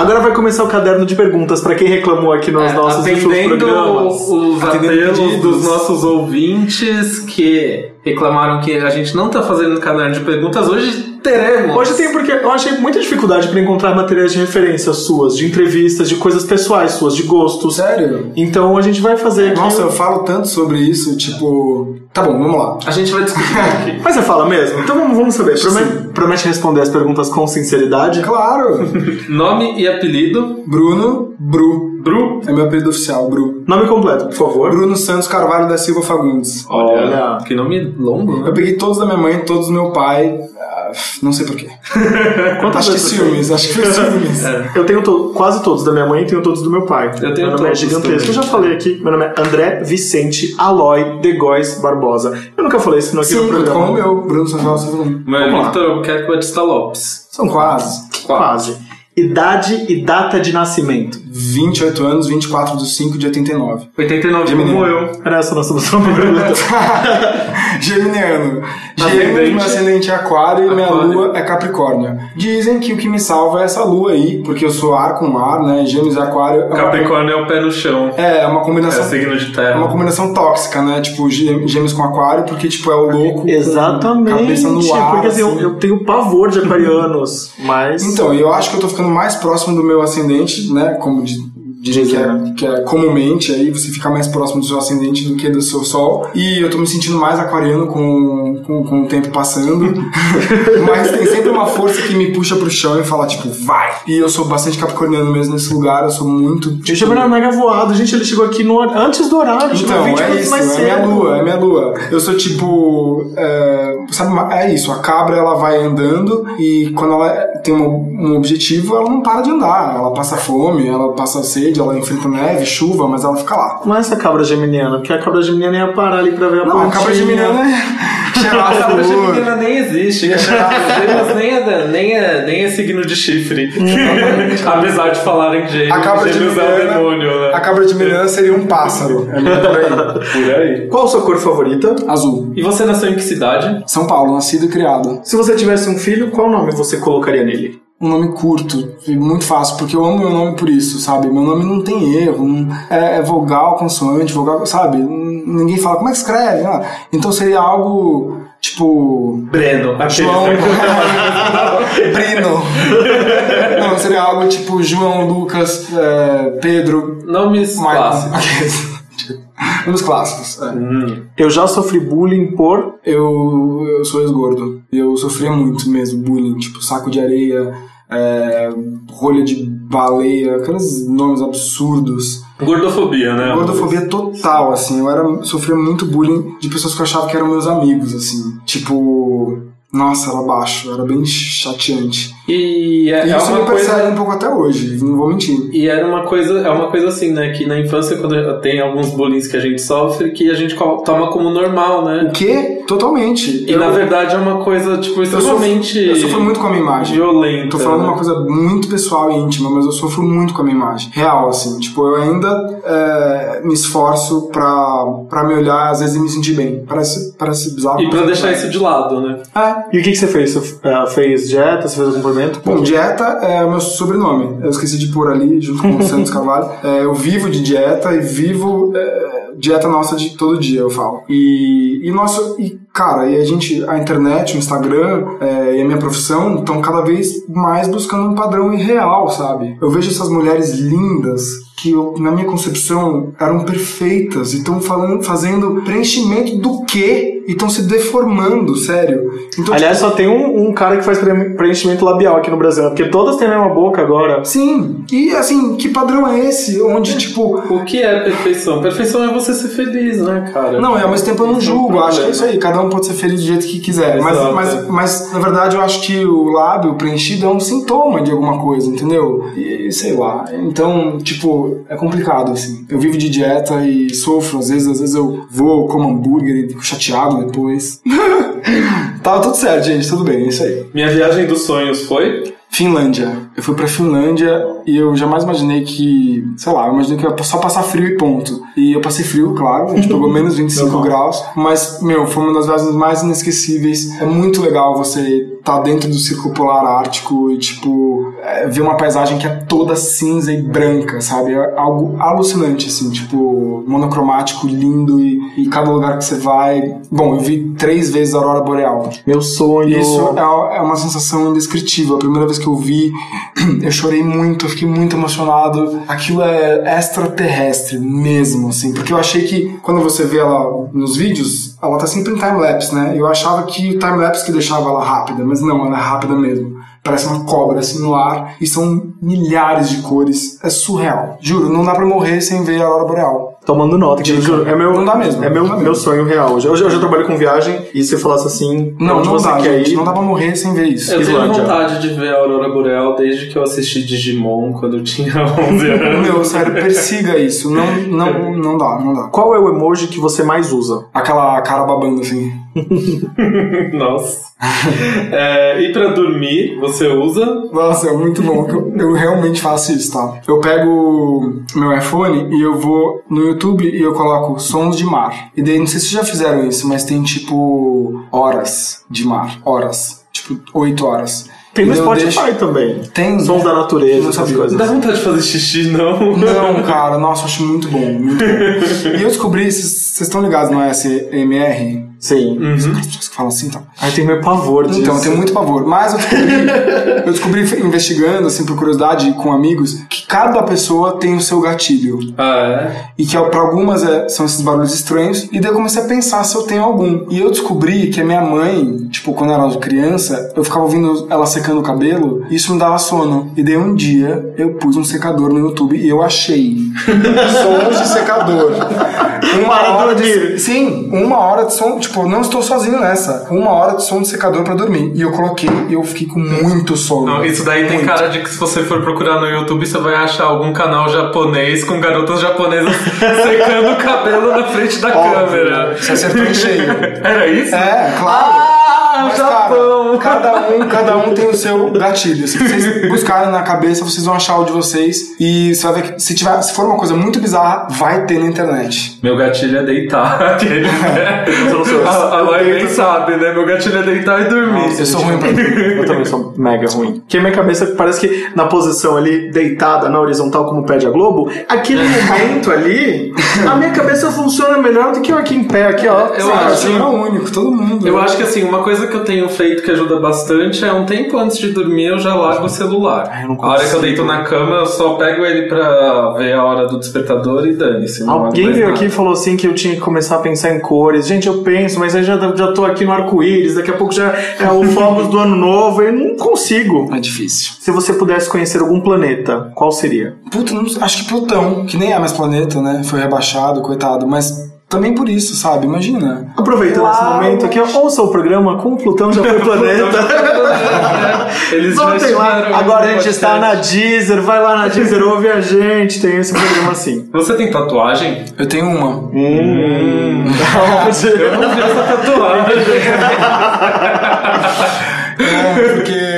Agora vai começar o caderno de perguntas pra quem reclamou aqui nos É, nossos atendendo programas. os apelos dos nossos ouvintes que reclamaram que a gente não tá fazendo caderno de perguntas. Hoje teremos. Hoje tem porque eu achei muita dificuldade pra encontrar materiais de referência suas, de entrevistas, de coisas pessoais suas, de gostos. Sério? Então a gente vai fazer aqui. Nossa, eu falo tanto sobre isso, tipo. Tá bom, vamos lá. A gente vai discutir aqui. <laughs> Mas você fala mesmo? Então vamos, vamos saber. Promete, promete responder as perguntas com sinceridade? Claro! <laughs> Nome e apelido. Bruno, Bru. Bru. É meu apelido oficial, Bru. Nome completo, por favor. Bruno Santos Carvalho da Silva Fagundes. Olha. Que nome longo, Eu né? peguei todos da minha mãe, todos do meu pai. Não sei porquê. Quantas Acho que ciúmes, acho que foi ciúmes. <laughs> Eu tenho to- quase todos da minha mãe e tenho todos do meu pai. Eu tenho meu nome é todos gigantesco. também. Eu já falei aqui, meu nome é André Vicente Aloy de Góes Barbosa. Eu nunca falei isso aqui no Sim, programa. como o meu, Bruno Santos Fagundes. Meu. Victor Albuquerque Batista Lopes. São quase. Quase. Idade e data de nascimento. 28 anos, 24 de 5 de 89. 89 Geminiano. como eu. Era essa a nossa próxima pergunta. <laughs> Geminiano. Gêmeos, meu ascendente é aquário e minha Aquário. lua é capricórnio. Dizem que o que me salva é essa lua aí, porque eu sou ar com ar, né? Gêmeos e aquário. é uma- Capricórnio é o pé no chão. É, é uma É combinação. o signo de É terra. uma combinação tóxica, né? Tipo, gê- gêmeos com aquário, porque, tipo, é o louco. Exatamente. Cabeça no ar. porque assim, eu, assim. eu tenho pavor de aquarianos, mas. Então, eu acho que eu tô ficando mais próximo do meu ascendente, né? Como de, dizem que é, que é comumente aí, você fica mais próximo do seu ascendente do que do seu sol. E eu tô me sentindo mais aquariano com, com, com o tempo passando. <laughs> Mas tem sempre uma força que me puxa pro chão e fala, tipo, vai! E eu sou bastante capricorniano mesmo nesse lugar, eu sou muito. Tipo, Gemini é mega voado. Gente, ele chegou aqui no, antes do horário. Então, 20 é isso, é cedo. minha lua, é minha lua. Eu sou tipo. É, sabe, é isso, a cabra ela vai andando e quando ela tem um, um objetivo, ela não para de andar. Ela passa fome, ela passa sede, ela enfrenta neve, chuva, mas ela fica lá. Não é essa cabra geminiana, porque a cabra geminiana ia parar ali pra ver a Não, a plantinha. cabra geminiana é cheirar A cabra a flor. geminiana nem existe. Nem é, nem, é, nem é signo de chifre. Apesar de falarem que gêmeos, A cabra gêmeos é o geminiana, demônio, né? a cabra geminiana seria um pássaro. É meio por aí. Por aí. Qual a sua cor favorita? Azul. E você nasceu em que cidade? São Paulo, nascido e criado. Se você tivesse um filho, qual nome você colocaria nele? Um nome curto, e muito fácil, porque eu amo meu nome por isso, sabe? Meu nome não tem erro, não- é, é vogal, consoante, vogal, sabe? Ninguém fala, como é que escreve? Ah, então seria algo tipo. Breno. João. <laughs> Brino. Não, seria algo tipo João, Lucas, é, Pedro, Nomes clássicos. <laughs> Nomes clássicos. é. Hum. Eu já sofri bullying por. Eu, eu sou ex-gordo. Eu sofria muito mesmo bullying, tipo saco de areia, é, rolha de baleia, aqueles nomes absurdos. Gordofobia, né? Gordofobia total, assim. Eu era, sofria muito bullying de pessoas que eu achava que eram meus amigos, assim. Tipo, nossa, era baixo, era bem chateante. E é, e é isso uma me coisa. persegue um pouco até hoje, não vou mentir. E era uma coisa, é uma coisa assim, né? Que na infância, quando tem alguns bullying que a gente sofre, que a gente toma como normal, O né? quê? Totalmente. E na verdade é uma coisa, tipo, eu sofro, extremamente eu sofro muito com a minha imagem. violenta. Tô falando né? uma coisa muito pessoal e íntima, mas eu sofro muito com a minha imagem. Real, assim. Tipo, eu ainda é, me esforço pra, pra me olhar, às vezes, e me sentir bem. Parece, parece bizarro. E pra deixar isso de lado, né? É. E o que, que você fez? Você eh, fez dieta? Você fez algum complemento? Bom, dieta é o meu sobrenome. Eu esqueci de pôr ali, junto com o Santos Carvalho. <laughs> É, eu vivo de dieta e vivo é, dieta nossa de todo dia, eu falo. E, e nosso, e cara, e a gente, a internet, o Instagram é, e a minha profissão estão cada vez mais buscando um padrão irreal, sabe? Eu vejo essas mulheres lindas que eu, na minha concepção eram perfeitas e estão fazendo preenchimento do quê? E estão se deformando, sério. Então, Aliás, só tem um, um cara que faz pre- preenchimento labial aqui no Brasil, né? porque todas têm a mesma boca agora. Sim, e assim, que padrão é esse? Onde, tipo. O que é perfeição? Perfeição é você ser feliz, né, cara? Não, é, ao mesmo tempo eu não é julgo, acho que é isso aí, cada um pode ser feliz do jeito que quiser. Mas, mas, mas, na verdade, eu acho que o lábio preenchido é um sintoma de alguma coisa, entendeu? E sei lá. Então, tipo, é complicado, assim. Eu vivo de dieta e sofro, às vezes, às vezes eu vou, como hambúrguer e fico chateado depois. <laughs> Tava tudo certo, gente, tudo bem, é isso aí. Minha viagem dos sonhos foi? Finlândia. Eu fui pra Finlândia e eu jamais imaginei que, sei lá, eu imaginei que ia só passar frio e ponto. E eu passei frio, claro, a gente pegou <laughs> menos 25 graus, mas, meu, foi uma das viagens mais inesquecíveis. É muito legal você tá dentro do Círculo Polar Ártico e, tipo, é, ver uma paisagem que é toda cinza e branca, sabe? É algo alucinante, assim, tipo, monocromático, lindo e, e cada lugar que você vai. Bom, eu vi três vezes a Aurora Boreal. Meu sonho. Isso é, é uma sensação indescritível. A primeira vez que eu vi, <clears throat> eu chorei muito, eu fiquei muito emocionado. Aquilo é extraterrestre mesmo, assim, porque eu achei que quando você vê ela nos vídeos, ela tá sempre em time-lapse, né? Eu achava que o time-lapse que deixava ela rápida, mas não, ela é rápida mesmo. Parece uma cobra assim no ar e são milhares de cores. É surreal. Juro, não dá pra morrer sem ver a Aurora Boreal. Tomando nota. Que, juro, é meu, Não dá mesmo. É meu, meu sonho real. Hoje eu, já- eu já trabalho com viagem e se eu falasse assim, Não, onde não você dá, quer gente. ir? Não dá pra morrer sem ver isso. Eu tenho Islândia. vontade de ver a Aurora Boreal desde que eu assisti Digimon quando eu tinha <laughs> 11 anos. Meu, sério, persiga isso. Não, não, não dá, não dá. Qual é o emoji que você mais usa? Aquela cara babando assim. <laughs> Nossa. É, e pra dormir, você usa? Nossa, é muito bom. Eu, eu realmente faço isso, tá? Eu pego meu iPhone e eu vou no YouTube e eu coloco sons de mar. E daí, não sei se vocês já fizeram isso, mas tem tipo horas de mar. Horas. Tipo, oito horas. Tem no Spotify deixo- também. Tem. Sons da natureza, Não essas coisas. Não dá vontade de fazer xixi, não? Não, <laughs> cara, nossa, eu acho muito bom, muito bom. <laughs> E eu descobri, vocês estão ligados no SMR? Sim. As pessoas que falam assim, tá? Aí tem meu pavor disso. Então, eu tenho muito pavor. Mas eu descobri, <laughs> eu descobri investigando, assim, por curiosidade, com amigos, que cada pessoa tem o seu gatilho. Ah, é? E que para algumas é- são esses barulhos estranhos. E daí eu comecei a pensar se eu tenho algum. E eu descobri que a minha mãe, tipo, quando eu era criança, eu ficava ouvindo ela secando o cabelo e isso me dava sono. E daí um dia eu pus um secador no YouTube e eu achei <laughs> sons de secador. Uma Para hora de, dormir. sim, uma hora de som, tipo, não estou sozinho nessa. Uma hora de som de secador pra dormir. E eu coloquei e eu fiquei com muito sono. Não, isso daí tem Muito. cara de que se você for procurar no YouTube, você vai achar algum canal japonês com garotas japonesas <laughs> secando o cabelo na frente da Óbvio, câmera. Você acertou em cheio. <laughs> Era isso? É, claro. Ah, Mas, Japão! cara, cada um, cada um tem o seu gatilho. Se vocês buscarem na cabeça, vocês vão achar o de vocês. E você vai ver que se, tiver, se for uma coisa muito bizarra, vai ter na internet. Meu gatilho é deitar. <laughs> A a nem sabe, né? Meu gatilho é deitar e dormir. Eu sou ruim pra Eu também sou mega ruim. Porque a minha cabeça parece que na posição ali, deitada na horizontal, como pede a Globo, aquele <laughs> momento ali, a minha cabeça funciona melhor do que eu aqui em pé, aqui, ó. Eu sabe? acho não é o único, todo mundo. Eu acho que assim, uma coisa que eu tenho feito que ajuda bastante é um tempo antes de dormir eu já largo o celular. eu não a hora que eu deito na cama, eu só pego ele pra ver a hora do despertador e dane-se. Alguém veio aqui e falou assim que eu tinha que começar a pensar em cores. Gente, eu penso, mas aí já, já tô aqui no arco-íris, daqui a pouco já é o fogos do ano novo, eu não consigo. É difícil. Se você pudesse conhecer algum planeta, qual seria? Puta, não- acho que Plutão, que nem é mais planeta, né? Foi rebaixado, coitado. Mas também por isso, sabe? Imagina. Aproveitando esse momento aqui, ouça o programa com Plutão já foi <laughs> planeta. Eles já Voltem lá. Agora a gente está na. Deezer, vai lá na Deezer, ouve a gente, tem esse programa assim. Você tem tatuagem? Eu tenho uma. Hum. <laughs> Eu não vi essa tatuagem. Não, <laughs> porque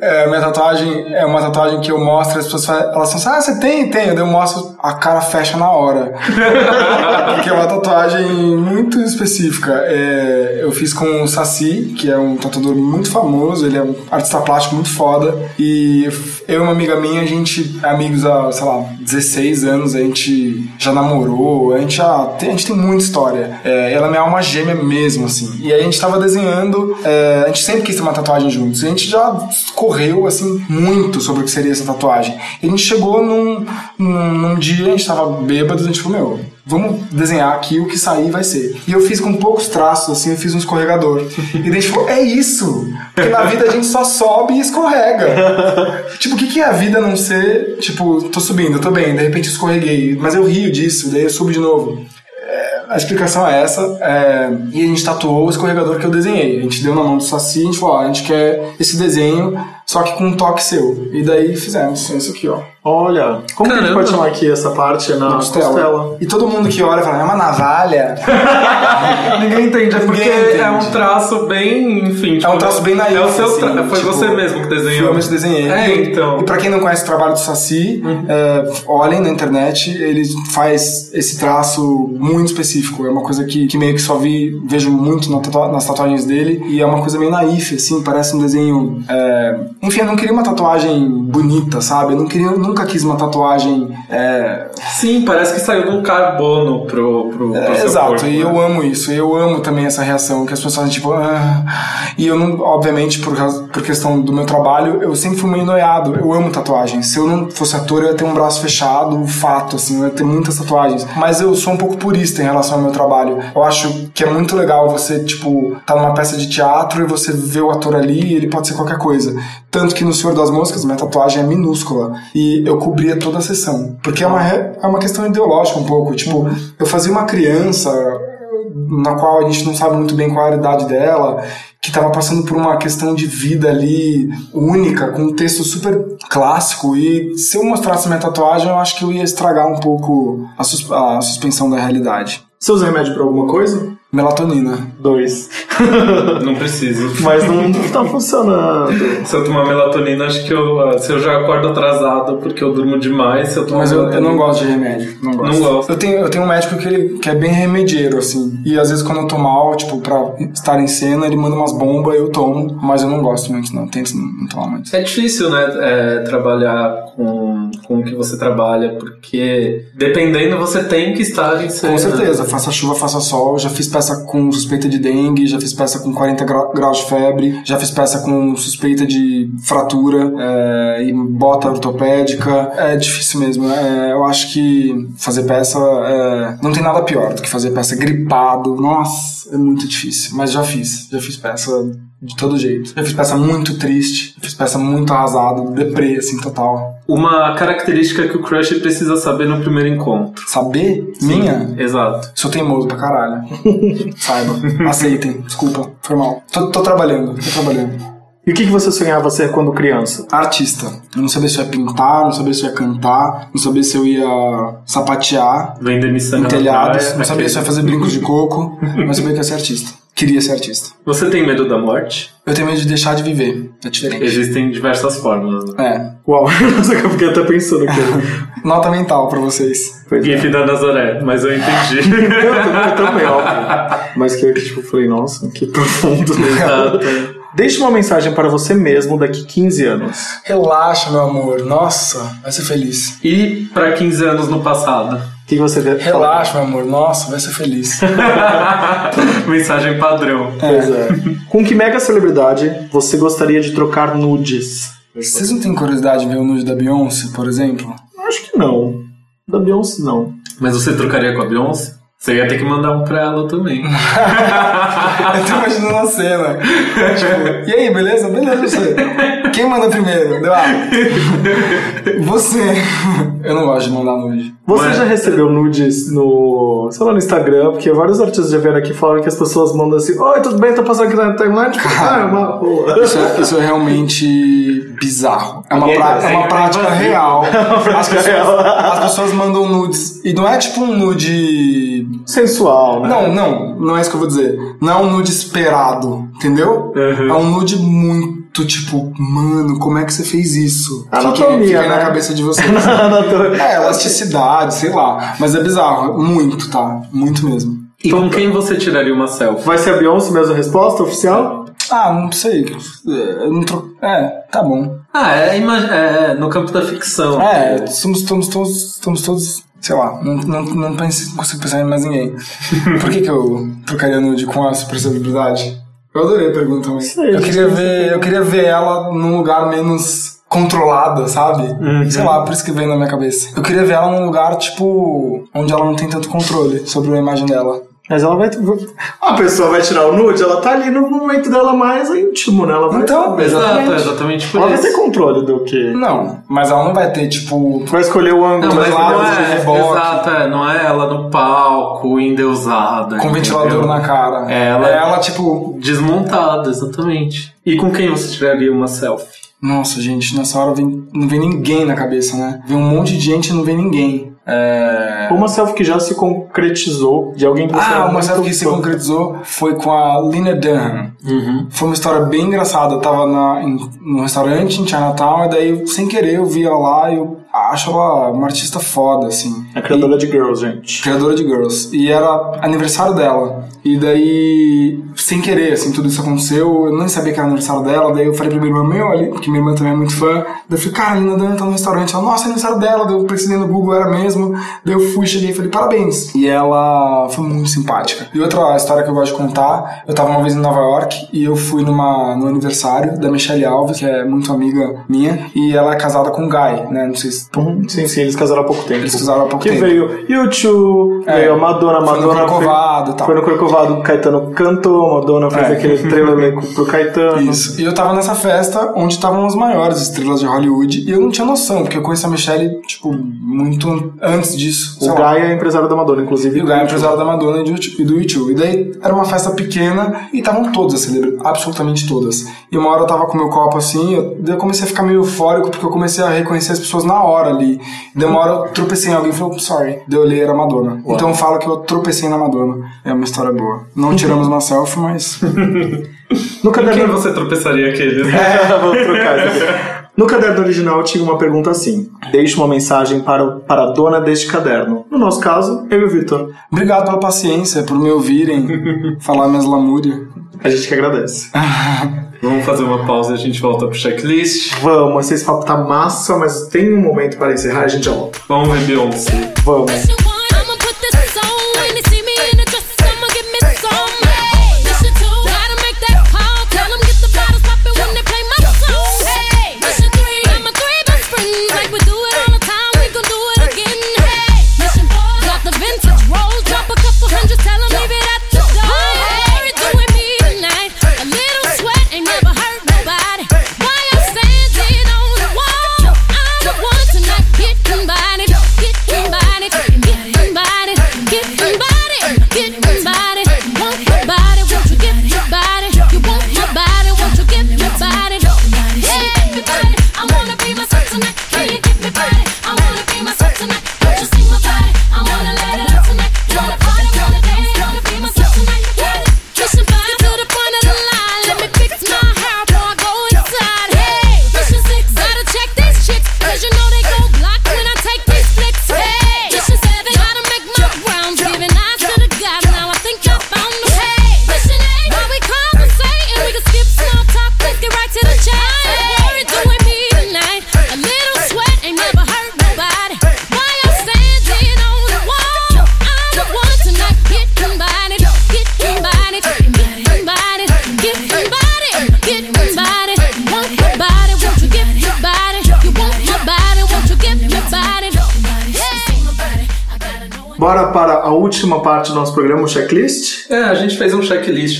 é, minha tatuagem é uma tatuagem que eu mostro as pessoas falam, elas falam assim, ah, você tem? Tem. Eu mostro, a cara fecha na hora. <laughs> porque é uma tatuagem muito específica. É, eu fiz com o Saci, que é um tatuador muito famoso, ele é um artista plástico muito foda. E eu e uma amiga minha, a gente é amigos há, sei lá, 16 anos, a gente já namorou, a gente já tem, a gente tem muita história. É, ela é minha alma gêmea mesmo, assim. E aí a gente tava desenhando, é, a gente sempre quis ter uma tatuagem juntos. E a gente já correu, assim, muito sobre o que seria essa tatuagem. E a gente chegou num, num, num dia, a gente tava bêbado, a gente falou, meu, vamos desenhar aqui o que sair vai ser. E eu fiz com poucos traços, assim, eu fiz um escorregador. E daí a gente falou, é isso! Porque na vida a gente só sobe e escorrega. <laughs> tipo, o que, que é a vida a não ser, tipo, tô subindo, tô bem, de repente escorreguei, mas eu rio disso, daí eu subo de novo. É, A explicação é essa, é, e a gente tatuou o escorregador que eu desenhei. A gente deu na mão do Saci, a gente falou, ó, a gente quer esse desenho, só que com um toque seu. E daí fizemos isso aqui, ó. Olha, como que a gente Caramba. pode chamar aqui essa parte na Na costela? E todo mundo que olha fala, é uma navalha. <laughs> Ninguém entende, é porque entende. é um traço bem, enfim. tipo, É um traço bem naif, É o seu assim, tra... Foi tipo, você mesmo que desenhou. eu mesmo desenhei. É, então. E pra quem não conhece o trabalho do Saci, é, olhem na internet, ele faz esse traço muito específico. É uma coisa que, que meio que só vi, vejo muito nas tatuagens dele. E é uma coisa meio naif, assim, parece um desenho. é, Enfim, eu não queria uma tatuagem bonita, sabe? Eu não queria, eu nunca quis uma tatuagem. é, Sim, parece que saiu um carbono pro, pro, pro é, exato, corpo, e né? eu amo isso, eu amo também essa reação, que as pessoas tipo, ah. e eu não, obviamente, por, por questão do meu trabalho, eu sempre fui meio noiado, eu amo tatuagem, se eu não fosse ator, eu ia ter um braço fechado, fato, assim, eu ia ter muitas tatuagens, mas eu sou um pouco purista em relação ao meu trabalho, eu acho que é muito legal você, tipo, tá numa peça de teatro e você vê o ator ali e ele pode ser qualquer coisa, tanto que no Senhor das Moscas, minha tatuagem é minúscula, e eu cobria toda a sessão, porque é uma, é uma questão ideológica um pouco, tipo, eu fazia uma criança na qual a gente não sabe muito bem qual era a idade dela, que estava passando por uma questão de vida ali única, com um texto super clássico, e se eu mostrasse minha tatuagem, eu acho que eu ia estragar um pouco a, sus- a suspensão da realidade. Você usa remédio pra alguma coisa? Melatonina. Dois. <laughs> Não preciso. Mas não tá funcionando. Se eu tomar melatonina, acho que eu. ah, Se eu já acordo atrasado porque eu durmo demais, se eu tomar Mas eu, eu não gosto de remédio. Não gosto. Não gosto. Eu tenho, eu tenho um médico que, ele, que é bem remedieiro, assim. E às vezes quando eu tô mal, tipo, pra estar em cena, ele manda umas bombas, eu tomo. Mas eu não gosto muito, não. Tento não, não tomar muito. É difícil, né, é, trabalhar com, com o que você trabalha, porque dependendo você tem que estar em cena. Com certeza, faça chuva, faça sol. Já fiz peça com suspeita de dengue, já fiz peça com 40 gra- graus de febre, já fiz peça com suspeita de fratura é, e bota ortopédica. É difícil mesmo. é, eu acho que fazer peça é, não tem nada pior do que fazer peça gripado. Nossa, é muito difícil. Mas já fiz, já fiz peça de todo jeito. Já fiz peça muito triste, já fiz peça muito arrasado, deprê, assim, total. Uma característica que o crush precisa saber no primeiro encontro. Saber? Minha? Exato. Sou teimoso pra caralho. <laughs> Saiba. Aceitem. Desculpa. Foi mal. Tô, tô trabalhando. Tô trabalhando. E o que, que você sonhava ser quando criança? Artista. Eu não sabia se eu ia pintar, não sabia se eu ia cantar, não sabia se eu ia sapatear Vender miçanga em telhados, praia, não sabia se eu ia fazer brincos de coco, mas sabia que eu ia ser artista. Queria ser artista. Você tem medo da morte? Eu tenho medo de deixar de viver. É diferente. Existem diversas formas. Né? É. Uau, <laughs> nossa, eu fiquei até pensando aqui. <laughs> Nota mental pra vocês. Pois é. GIF da Nazaré, mas eu entendi. <laughs> Eu também, óbvio. Mas que eu tipo, falei, nossa, que profundo. Exato. Deixe uma mensagem para você mesmo daqui 15 anos. Relaxa, meu amor. Nossa, vai ser feliz. E pra 15 anos no passado? O que você vê? Relaxa, meu amor. Nossa, vai ser feliz. <laughs> Mensagem padrão. Pois é. Com que mega celebridade você gostaria de trocar nudes? Vocês não têm curiosidade de ver o nude da Beyoncé, por exemplo? Acho que não. Da Beyoncé, não. Mas você trocaria com a Beyoncé? Você ia ter que mandar um pra ela também. <laughs> Eu tô imaginando a cena. Tipo, e aí, beleza? Beleza, você. <laughs> Quem manda primeiro? Deu ah. Você. Eu não gosto de mandar nude. Você Mas- já recebeu nudes no, sei lá, no Instagram? Porque vários artistas já vieram aqui falando que as pessoas mandam assim: Oi, tudo bem? Tô passando aqui na timeline. Tipo, <laughs> ah, é uma boa. Isso é, isso é realmente bizarro. É uma, pra- tá- é uma <laughs> é prática invasivo. real. As prática pessoas, as pessoas mandam nudes. E não é tipo um nude. Sensual, né? Não, não, não é isso que eu vou dizer. Não é um nude esperado, entendeu? Uhum. É um nude muito tipo, mano, como é que você fez isso? Anatomia, fica aí na né? cabeça de vocês. <laughs> Anatomia. É, elasticidade, sei lá. Mas é bizarro, muito, tá? Muito mesmo. E com quem você tiraria uma selfie? Vai ser a Beyoncé mesmo a resposta oficial? Ah, não sei. É, eu não tro... é tá bom. Ah, é, ima- é no campo da ficção. É, somos, somos todos. Estamos todos. Sei lá, não, não, não pense, não consigo pensar em mais ninguém. Por que, que eu trocaria nude com a super celebridade? Eu adorei a pergunta, mas. Sei, eu, queria ver, eu queria ver ela num lugar menos controlada, sabe? Sei lá, por isso que veio na minha cabeça. Eu queria ver ela num lugar, tipo, onde ela não tem tanto controle sobre a imagem dela. Mas ela vai. A pessoa vai tirar o nude, ela tá ali no momento dela mais íntimo, né? Ela vai, Então, Exato, é exatamente por ela vai ter isso. controle do que. Não, mas ela não vai ter, tipo. Vai escolher o ângulo Não, mas mais não lados de é, reboque. exato, é, não é ela no palco, endeusada. Com ventilador na cara. É, ela- É ela, tipo. Desmontada, exatamente. E com quem você tiraria uma selfie? Nossa, gente, nessa hora vem, não vem ninguém na cabeça, né? Vem um monte de gente e não vem ninguém. É... Uma selfie que já se concretizou de alguém que você Ah, uma selfie que se concretizou foi com a Lina Dunham. Uhum. Foi uma história bem engraçada. Eu tava na, em, num restaurante em Chinatown, e daí, sem querer, eu vi ela lá e eu acho ela uma artista foda, assim. A criadora de Girls, gente. criadora de Girls. E era aniversário dela. E daí, sem querer, assim, tudo isso aconteceu. Eu nem sabia que era aniversário dela. Daí eu falei pra minha irmã, meu, ali, porque minha irmã também é muito fã. Daí eu falei, cara, a Lina Dunham tá no restaurante. Ela, nossa, é aniversário dela. Daí eu pesquisei no Google, era mesmo. Daí eu fui, cheguei e falei, parabéns. E ela foi muito simpática. E outra história que eu gosto de contar, eu tava uma vez em Nova York e eu fui numa, no aniversário da Michelle Alves, que é muito amiga minha. E ela é casada com o Guy, né? Não sei se... Uhum, Sim, sim, eles casaram há pouco tempo. Eles casaram há pouco que tempo. veio YouTube, É. veio a Madonna, Foi no Madonna Corcovado tal. Foi no Corcovado, o Caetano cantou, Madonna fez É. aquele trailer pro Caetano. Isso. E eu tava nessa festa onde estavam as maiores estrelas de Hollywood e eu não tinha noção, porque eu conheci a Michelle, tipo, muito antes disso. O. Guy é empresário da Madonna, inclusive. E o Guy é empresário da Madonna e do YouTube- e do YouTube. E daí era uma festa pequena e estavam todas as celebridades, absolutamente todas. E uma hora eu tava com meu copo assim, eu, daí eu comecei a ficar meio eufórico porque eu comecei a reconhecer as pessoas na hora ali. E daí uma hora eu tropecei em alguém e falei, "Oh, sorry. Daí eu olhei, era a Madonna. Então eu falo que eu tropecei na Madonna. É uma história boa. Não tiramos uma selfie, mas. <laughs> No quem caderno... você tropeçaria aquele? <laughs> É, vamos trocar isso aqui. <laughs> No caderno original tinha uma pergunta assim: Deixe uma mensagem para, para a dona deste caderno. No nosso caso, eu e o Vitor. Obrigado pela paciência, por me ouvirem falar minhas lamúrias. A gente que agradece. Vamos fazer uma pausa e a gente volta pro checklist. Vamos, esse papo tá massa, mas tem um momento para encerrar, a gente já volta. Vamos ver Beyoncé. Vamos.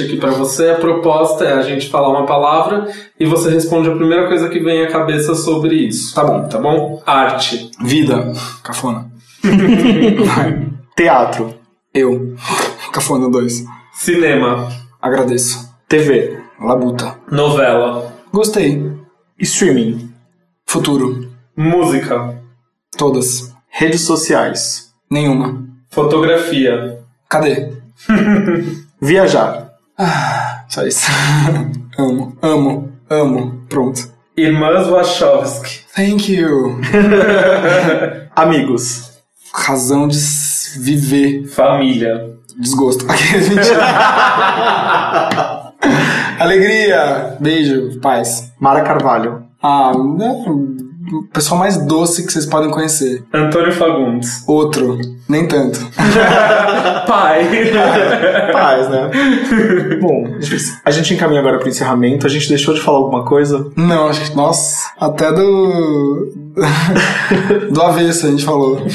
Checklist aqui pra você. A proposta é a gente falar uma palavra e você responde a primeira coisa que vem à cabeça sobre isso. Tá bom. Tá bom? Arte. Vida. Cafona. <laughs> Teatro. Eu. Cafona 2. Cinema. Agradeço. TV. Labuta. Novela. Gostei. Streaming. Futuro. Música. Todas. Redes sociais. Nenhuma. Fotografia. Cadê? <laughs> Viajar. Só isso. <laughs> amo, amo, amo. Pronto. Irmãs Wachowski. Thank you. <laughs> Amigos. Razão de viver. Família. Desgosto. <laughs> Alegria. Beijo. Paz. Mara Carvalho. Ah, né? O pessoal mais doce que vocês podem conhecer. Antônio Fagundes. Outro. Nem tanto. <laughs> Pai. Paz, né? <laughs> Bom, a gente encaminha agora pro encerramento. A gente deixou de falar alguma coisa? Não, acho que. Nossa, até do. <laughs> do avesso a gente falou. <laughs>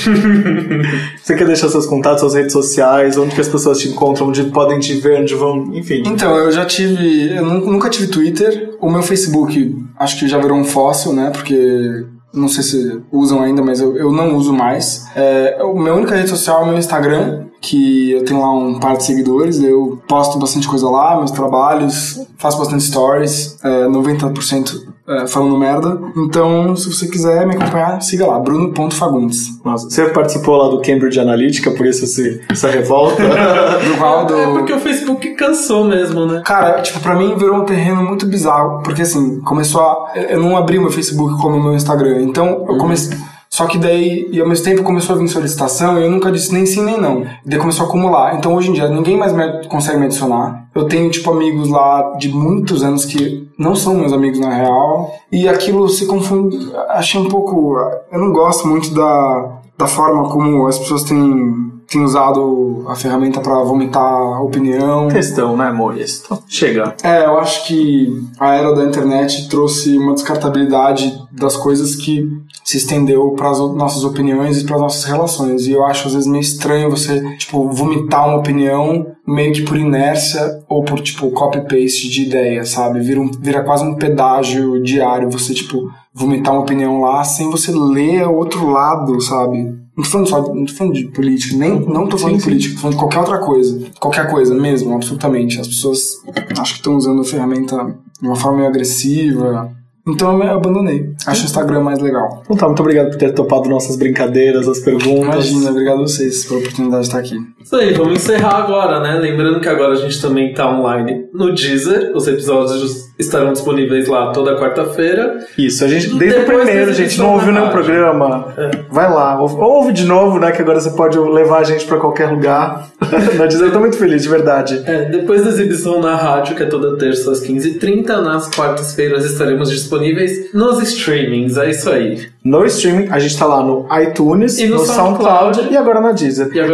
Você quer deixar seus contatos, suas redes sociais, onde que as pessoas te encontram, onde podem te ver, onde vão, enfim. Então, eu já tive. Eu nu- nunca tive Twitter. O meu Facebook, acho que já virou um fóssil, né? Porque. Não sei se usam ainda, mas eu, eu não uso mais. É, a minha única rede social é o meu Instagram, que eu tenho lá um par de seguidores. Eu posto bastante coisa lá, meus trabalhos, faço bastante stories. É, 90% é, falando merda. Então, se você quiser me acompanhar, siga lá, bruno.fagundes. Nossa, você participou lá do Cambridge Analytica, por isso esse, essa revolta? <laughs> Do qual do... É porque o Facebook cansou mesmo, né? Cara, tipo, pra mim virou um terreno muito bizarro, porque assim, começou a. Eu não abri meu Facebook como o meu Instagram, então eu comecei. Só que daí, e ao mesmo tempo começou a vir solicitação e eu nunca disse nem sim nem não. E daí começou a acumular. Então hoje em dia ninguém mais me- consegue me adicionar. Eu tenho, tipo, amigos lá de muitos anos que não são meus amigos na real. E aquilo se confunde. Achei um pouco. Eu não gosto muito da, da forma como as pessoas têm, têm usado a ferramenta pra vomitar opinião. Questão, né? Isso. Então, chega. É, eu acho que a era da internet trouxe uma descartabilidade das coisas que se estendeu para as nossas opiniões e para as nossas relações. E eu acho às vezes meio estranho você, tipo, vomitar uma opinião meio que por inércia ou por, tipo, copy-paste de ideia, sabe? Vira, um, vira quase um pedágio diário você, tipo, vomitar uma opinião lá sem você ler o outro lado, sabe? Não tô falando só, não tô falando de política, nem, não tô falando de política, tô falando de qualquer outra coisa. Qualquer coisa mesmo, absolutamente. As pessoas acho que estão usando a ferramenta de uma forma meio agressiva. Então eu abandonei. Acho o Instagram mais legal. Então tá, muito obrigado por ter topado nossas brincadeiras, as perguntas. Imagina, obrigado a vocês pela oportunidade de estar aqui. Isso aí, vamos encerrar agora, né? Lembrando que agora a gente também tá online no Deezer. Os episódios estarão disponíveis lá toda quarta-feira. Isso, a gente, desde o Depois primeiro, da gente, não ouviu nenhum rádio. programa, vai lá, ouve, ouve de novo, né, que agora você pode levar a gente pra qualquer lugar. <laughs> Na Disney eu tô muito feliz, de verdade. É, depois da exibição na rádio, que é toda terça às 15h30, nas quartas-feiras estaremos disponíveis nos streamings. É isso aí. No streaming, a gente tá lá no iTunes, E no SoundCloud, SoundCloud. e agora na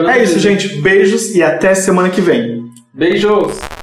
na é isso, Deezer. gente. Beijos e até semana que vem. Beijos!